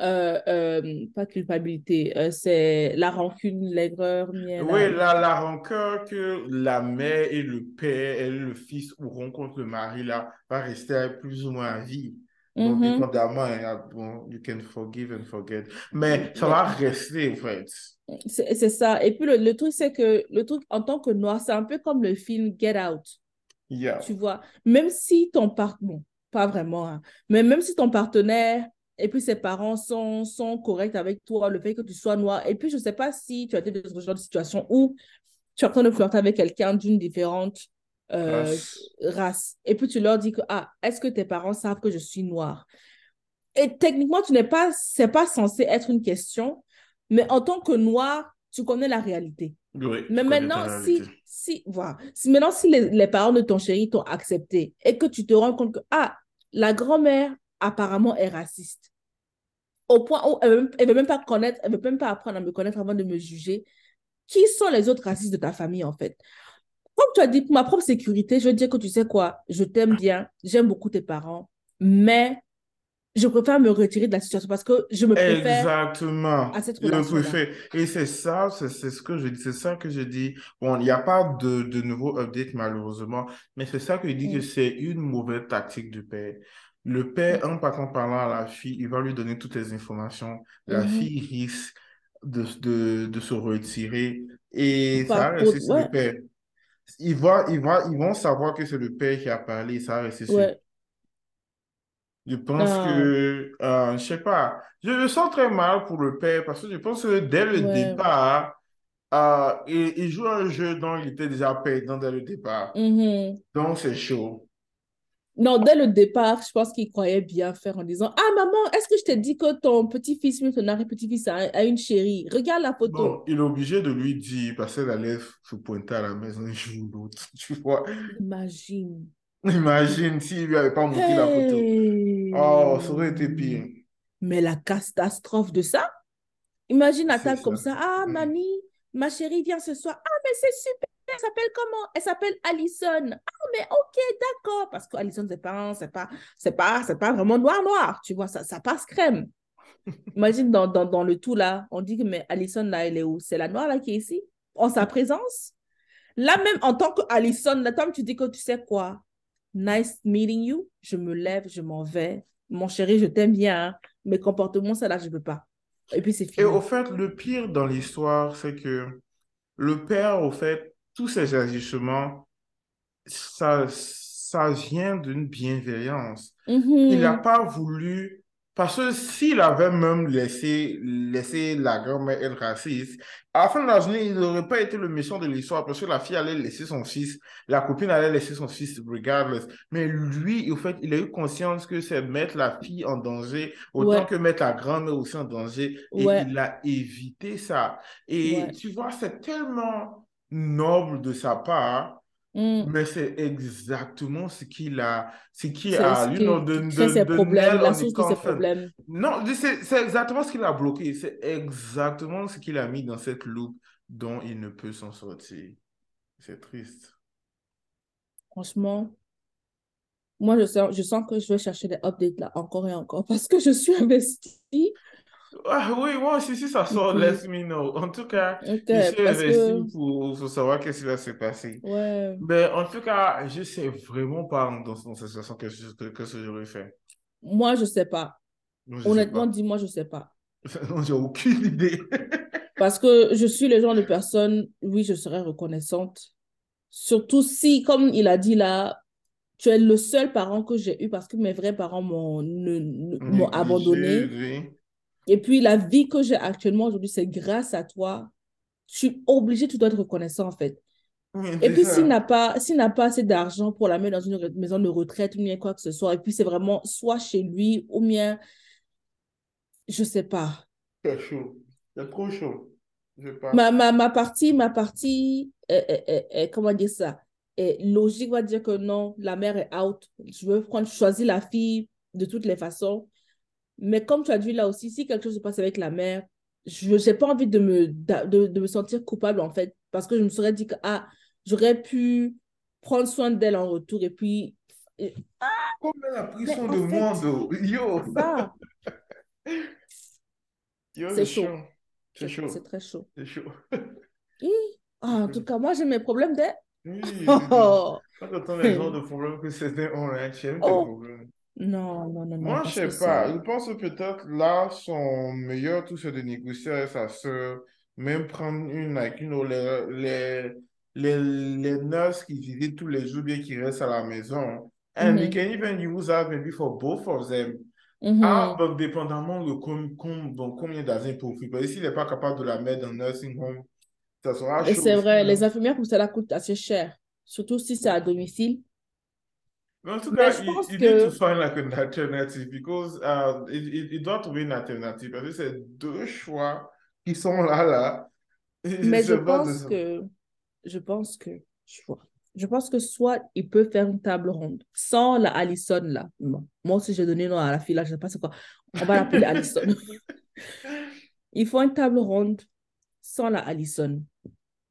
Euh, euh, pas culpabilité, euh, c'est la rancune, l'aigreur. Oui, la, la rancœur que la mère et le père et le fils auront contre le mari là va rester plus ou moins à vie. Donc, mm bon, you can forgive and forget. Mais ça va rester, en fait. C'est ça. Et puis, le, le truc, c'est que le truc, en tant que noir, c'est un peu comme le film Get Out. Yeah. Tu vois, même si ton partenaire, bon, pas vraiment, hein, mais même si ton partenaire et puis ses parents sont, sont corrects avec toi, le fait que tu sois noir, et puis je ne sais pas si tu as été dans ce genre de situation où tu es en train de flirter avec quelqu'un d'une différente euh, race. Et puis tu leur dis que, ah, est-ce que tes parents savent que je suis noire? Et techniquement, tu n'es pas, c'est pas censé être une question, mais en tant que noir, tu connais la réalité. mais maintenant, si, si, voilà, si maintenant, si les, les parents de ton chéri t'ont accepté et que tu te rends compte que, ah, la grand-mère apparemment est raciste, au point où elle ne veut, même pas connaître, elle veut même pas apprendre à me connaître avant de me juger, qui sont les autres racistes de ta famille, en fait? Comme tu as dit, pour ma propre sécurité, je veux dire que tu sais quoi, je t'aime bien, j'aime beaucoup tes parents, mais je préfère me retirer de la situation parce que je me préfère Exactement. à cette relation. Et c'est ça, c'est ce que je dis, c'est ça que je dis. Bon, il n'y a pas de, de nouveau update malheureusement, mais c'est ça que je dis que mm. c'est une mauvaise tactique du père. Le père, mm. en parlant à la fille, il va lui donner toutes les informations. La mm-hmm. fille risque de, de, de, se retirer et ça reste le père ils, vont, ils, vont, ils vont savoir que c'est le père qui a parlé, ça va sûr. Je pense ah. que, euh, je sais pas, je me sens très mal pour le père parce que je pense que dès le départ, euh, il, joue un jeu dont il était déjà perdant dès le départ. Mm-hmm. Donc, c'est chaud. Non, dès le départ, je pense qu'il croyait bien faire en disant Ah, maman, est-ce que je t'ai dit que ton petit-fils, ton arrière-petit-fils, a, une chérie? Regarde la photo. Non, il est obligé de lui dire parce qu'elle allait se pointer à la maison un jour ou l'autre. *laughs* Tu vois Imagine. Imagine s'il lui avait pas montré la photo. Oh, ça aurait été pire. Mais la catastrophe de ça? Imagine attaque comme ça. Ah, mm. mamie, ma chérie vient ce soir. Ah, mais c'est super elle s'appelle comment? Elle s'appelle Allison. Ah, mais ok, d'accord. Parce qu'Allison, c'est pas, c'est pas, c'est pas, c'est pas vraiment noir-noir. Tu vois, ça, ça passe crème. *laughs* Imagine dans, dans, dans, le tout là, on dit que mais Allison là, elle est où? C'est la noire là qui est ici? En sa présence? Là même, en tant qu'Allison, là, toi, tu dis que tu sais quoi? Nice meeting you. Je me lève, je m'en vais. Mon chéri, je t'aime bien. Hein. Mes comportements, ça là, je peux pas. Et puis c'est fini. Et au fait, le pire dans l'histoire, c'est que le père, au fait, tous ces agissements, ça, ça vient d'une bienveillance. Il n'a pas voulu, parce que s'il avait même laissé, laissé la grand-mère être raciste, à la fin de la journée, il n'aurait pas été le méchant de l'histoire parce que la fille allait laisser son fils, la copine allait laisser son fils regardless. Mais lui, au fait, il a eu conscience que c'est mettre la fille en danger autant que mettre la grand-mère aussi en danger. Et il a évité ça. Et tu vois, c'est tellement noble de sa part, mm. mais c'est exactement ce qu'il a, ce qui a, you know, de, de, ses problèmes, la source de ses problèmes. Non, c'est exactement ce qu'il a bloqué, c'est exactement ce qu'il a mis dans cette loupe dont il ne peut s'en sortir. C'est triste. Franchement, moi, je sens, je sens que je vais chercher des updates là encore et encore parce que je suis investie. Ah oui, moi aussi, si ça sort, Mhm. let me know. En tout cas, Ok, je suis que, investi pour, pour savoir qu'est-ce qui va se passer. ouais, Mais en tout cas, je sais vraiment pas dans, dans cette situation que, que, que ce j'aurais fait. moi, je sais pas. Je Honnêtement, dis-moi, je sais pas. *laughs* Non, j'ai aucune idée. *laughs* Parce que je suis le genre de personne, oui, je serais reconnaissante. Surtout si, comme il a dit là, tu es le seul parent que j'ai eu parce que mes vrais parents m'ont ne- ne- abandonné. oui. Et puis, la vie que j'ai actuellement aujourd'hui, c'est grâce à toi. Je suis obligée, tu dois être reconnaissant, en fait. Oui, Et puis, s'il n'a pas, s'il n'a pas assez d'argent pour la mettre dans une maison de retraite ou bien quoi que ce soit, et puis c'est vraiment soit chez lui ou bien, je sais pas. C'est chaud. C'est trop chaud. Je. Ma, ma, ma partie, ma partie, est- est- est- est- comment dire ça, est logique va dire que non, la mère est out. Je veux prendre, choisir la fille de toutes les façons. Mais comme tu as dit là aussi, si quelque chose se passe avec la mère, je n'ai pas envie de me, de, de me sentir coupable en fait, parce que je me serais dit que ah, j'aurais pu prendre soin d'elle en retour et puis. Comme elle a pris soin de moi. Yo, c'est ça, yo, c'est chaud. chaud. C'est C'est c'est chaud. très chaud. C'est chaud. C'est Ah, en tout chaud. cas, moi, j'ai mes problèmes d'elle. Oui. Oh, *laughs* Quand t'entends les genres de problèmes que c'était en tu aimes tes oh. problèmes. Non, non, non, non, Moi, je sais pas. c'est. Je pense que peut-être là, son meilleur tout c'est de négocier avec sa soeur, même prendre une, like, you know, les, les, les, les nurses qui visitent tous les jours, bien qui restent à la maison. And you Mhm, can even use that maybe for both of them. Ah, mhm. bon, dépendamment de com, com- bon, combien d'argent il profite. Parce que s'il n'est pas capable de la mettre dans un nursing home, ça sera Et c'est vrai, hein. les infirmières, pour ça, coûte assez cher, surtout si c'est à domicile. Mais en tout cas, need to que, find like an alternative because uh, il, il- il doit trouver une alternative parce que c'est deux choix qui sont là, là. Mais je de pense que, je pense que, je vois. Je pense que soit il peut faire une table ronde sans la Allison là. Bon, moi aussi j'ai donné nom à la fille là, je sais pas c'est quoi. On va l'appeler *laughs* Allison. *laughs* Il faut une table ronde sans la Allison.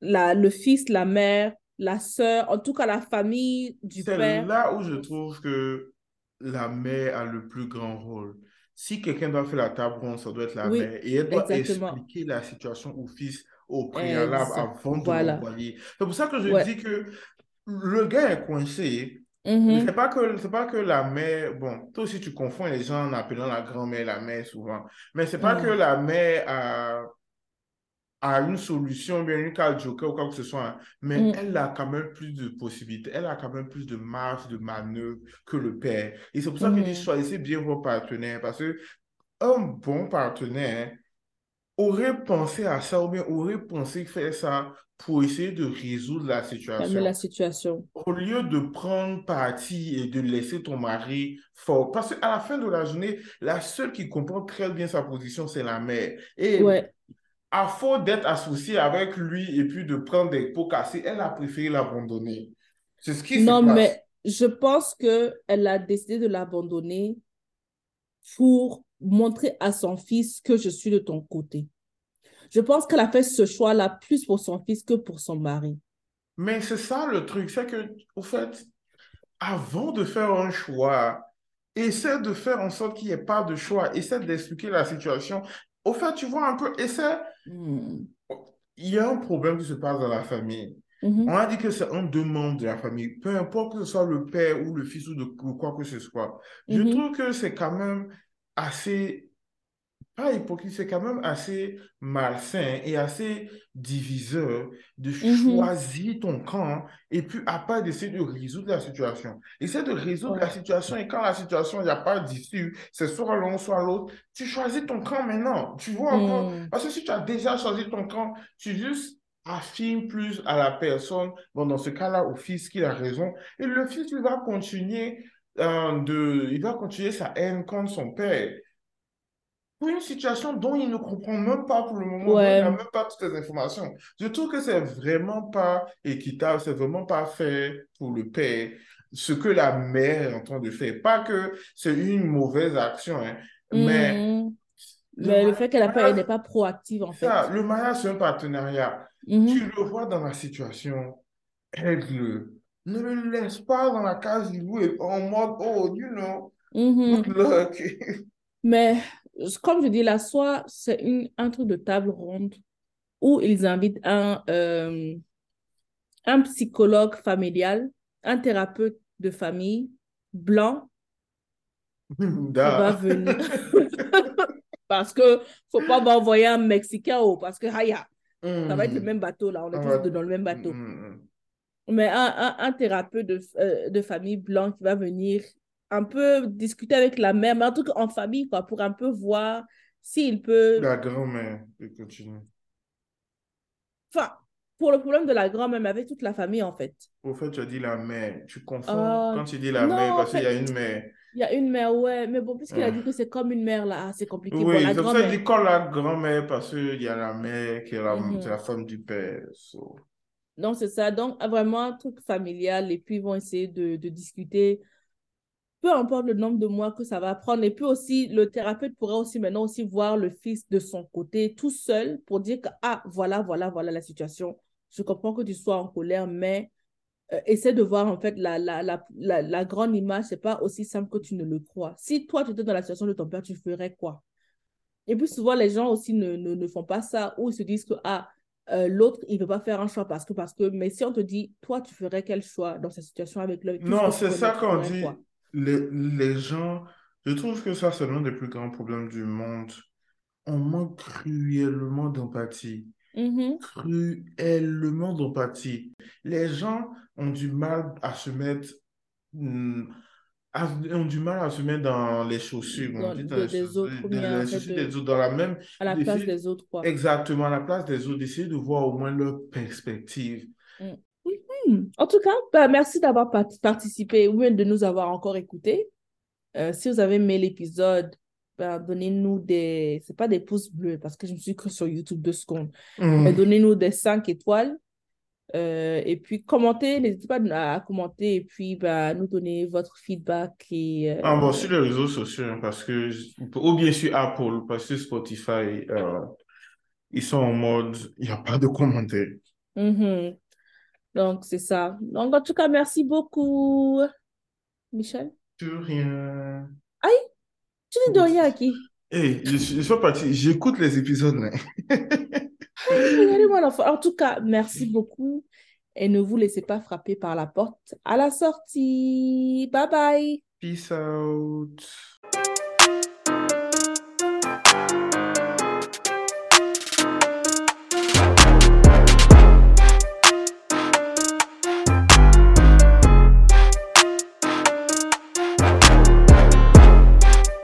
La, le fils, la mère, la sœur, en tout cas la famille du C'est père. là où je trouve que la mère a le plus grand rôle. Si quelqu'un doit faire la table ronde, ça doit être la Oui, mère. Et elle doit exactement. expliquer la situation au fils au préalable avant de Voilà. l'envoyer. C'est pour ça que je Ouais. dis que le gars est coincé. C'est Mhm. pas que, c'est pas que la mère, bon, toi aussi tu confonds les gens en appelant la grand-mère la mère souvent, mais c'est pas que la mère a, a une solution, bien une carte joker ou quoi que ce soit, hein, mais Mm. elle a quand même plus de possibilités, elle a quand même plus de marge de manœuvre que le père. Et c'est pour ça que je dis Mhm. choisissez bien vos partenaires, parce que un bon partenaire aurait pensé à ça ou bien aurait pensé faire ça pour essayer de résoudre la Calmer la situation. situation. Au lieu de prendre parti et de laisser ton mari fort, parce qu'à la fin de la journée, la seule qui comprend très bien sa position, c'est la mère. Et Ouais. À faute d'être associée avec lui et puis de prendre des pots cassés, elle a préféré l'abandonner. C'est ce qui se Non, passe. mais je pense que elle a décidé de l'abandonner pour montrer à son fils que je suis de ton côté. Je pense qu'elle a fait ce choix-là plus pour son fils que pour son mari. Mais c'est ça le truc, c'est que, au fait, avant de faire un choix, essaie de faire en sorte qu'il n'y ait pas de choix, essaie d'expliquer la situation. Au fait, tu vois un peu, essaie Mm. il y a un problème qui se passe dans la famille. On Mhm. a dit que c'est un deux membres de la famille, peu importe que ce soit le père ou le fils ou, de, ou quoi que ce soit. Je Mhm. trouve que c'est quand même assez pas hypocrite, c'est quand même assez malsain et assez diviseur de Mhm. choisir ton camp et puis après d'essayer de résoudre la situation. Essaie de résoudre la situation et quand la situation, il n'y a pas d'issue, c'est soit l'un, soit l'autre, tu choisis ton camp maintenant. Tu vois un peu, Mm. parce que si tu as déjà choisi ton camp, tu juste affirmes plus à la personne, bon, dans ce cas-là, au fils qui a raison, et le fils, il va continuer euh, de, il va continuer sa haine contre son père pour une situation dont il ne comprend même pas pour le moment, il n'a même pas toutes les informations. Je trouve que c'est vraiment pas équitable, c'est vraiment pas fait pour le père, ce que la mère est en train de faire. Pas que c'est une mauvaise action, hein, mais Mm. le Mais le fait qu'elle a pas, n'est pas proactive, en fait. ça, le mariage, c'est un partenariat. Tu Mhm. le vois dans la situation, aide-le. Ne le laisse pas dans la case du loup en mode, oh, you know, good Mhm. luck. *laughs* Mais comme je dis là, soit c'est un truc de table ronde où ils invitent un, euh, un psychologue familial, un thérapeute de famille blanc *laughs* qui va venir. *laughs* parce que faut pas m'envoyer un Mexicain ou parce que haya, ça va être le hmm. même bateau là, on est tous dans le même bateau. Hmm, hmm, Mais un, un, thérapeute de, euh, de famille blanc qui va venir un peu discuter avec la mère, mais tout cas en famille, quoi, pour un peu voir s'il peut. La grand-mère, continue. Enfin, pour le problème de la grand-mère, mais avec toute la famille, en fait. Au fait, tu as dit la mère. Tu confonds euh, quand tu dis la mère, parce qu'il y a une mère. Il y a une mère, ouais. Mais bon, puisqu'il a dit que c'est comme une mère, là, c'est compliqué. Oui, c'est pour ça qu'il dit quand la grand-mère, parce qu'il y a la mère qui est la, mhm. la femme du père. Donc, c'est ça. Donc, vraiment, un truc familial. Et puis, ils vont essayer de, de discuter peu importe le nombre de mois que ça va prendre. Et puis aussi, le thérapeute pourra aussi maintenant aussi voir le fils de son côté tout seul pour dire que, ah, voilà, voilà, voilà la situation. Je comprends que tu sois en colère, mais euh, essaie de voir en fait la, la, la, la, grande image. C'est pas aussi simple que tu ne le crois. Si toi, tu étais dans la situation de ton père, tu ferais quoi? Et puis souvent, les gens aussi ne, ne, ne font pas ça ou ils se disent que, ah, euh, l'autre, il ne peut pas faire un choix parce que, parce que, mais si on te dit, toi, tu ferais quel choix dans cette situation avec l'autre Non, c'est ça qu'on dit les, les gens, je trouve que ça, c'est l'un des plus grands problèmes du monde. On manque cruellement d'empathie. Mm-hmm. Cruellement d'empathie. Les gens ont du mal à se mettre hmm, ont du mal à se mettre dans les chaussures, dans, des autres, des autres, dans la même... À la place des autres, quoi. Exactement, à la place des autres, d'essayer de voir au moins leur perspective. Mm. En tout cas, bah, merci d'avoir participé ou même de nous avoir encore écoutés. Euh, si vous avez aimé l'épisode, bah, donnez-nous des... C'est pas des pouces bleus parce que je me suis cru sur YouTube deux secondes. Hmm. Mais donnez-nous des 5 étoiles. Euh, et puis, commentez. N'hésitez pas à commenter et puis bah, nous donner votre feedback. Et, euh, ah, bon, sur les réseaux sociaux, hein, parce que... Ou bien sur Apple, parce que Spotify, ils sont en mode, il n'y a pas de commentaires. Mm-hmm. Donc, c'est ça. Donc, en tout cas, merci beaucoup, Michel. De rien. Aïe, tu dis de rien à qui? Hey, je, je suis parti, j'écoute les épisodes. *laughs* regardez-moi l'enfant. En tout cas, merci beaucoup et ne vous laissez pas frapper par la porte à la sortie. Bye bye. Peace out.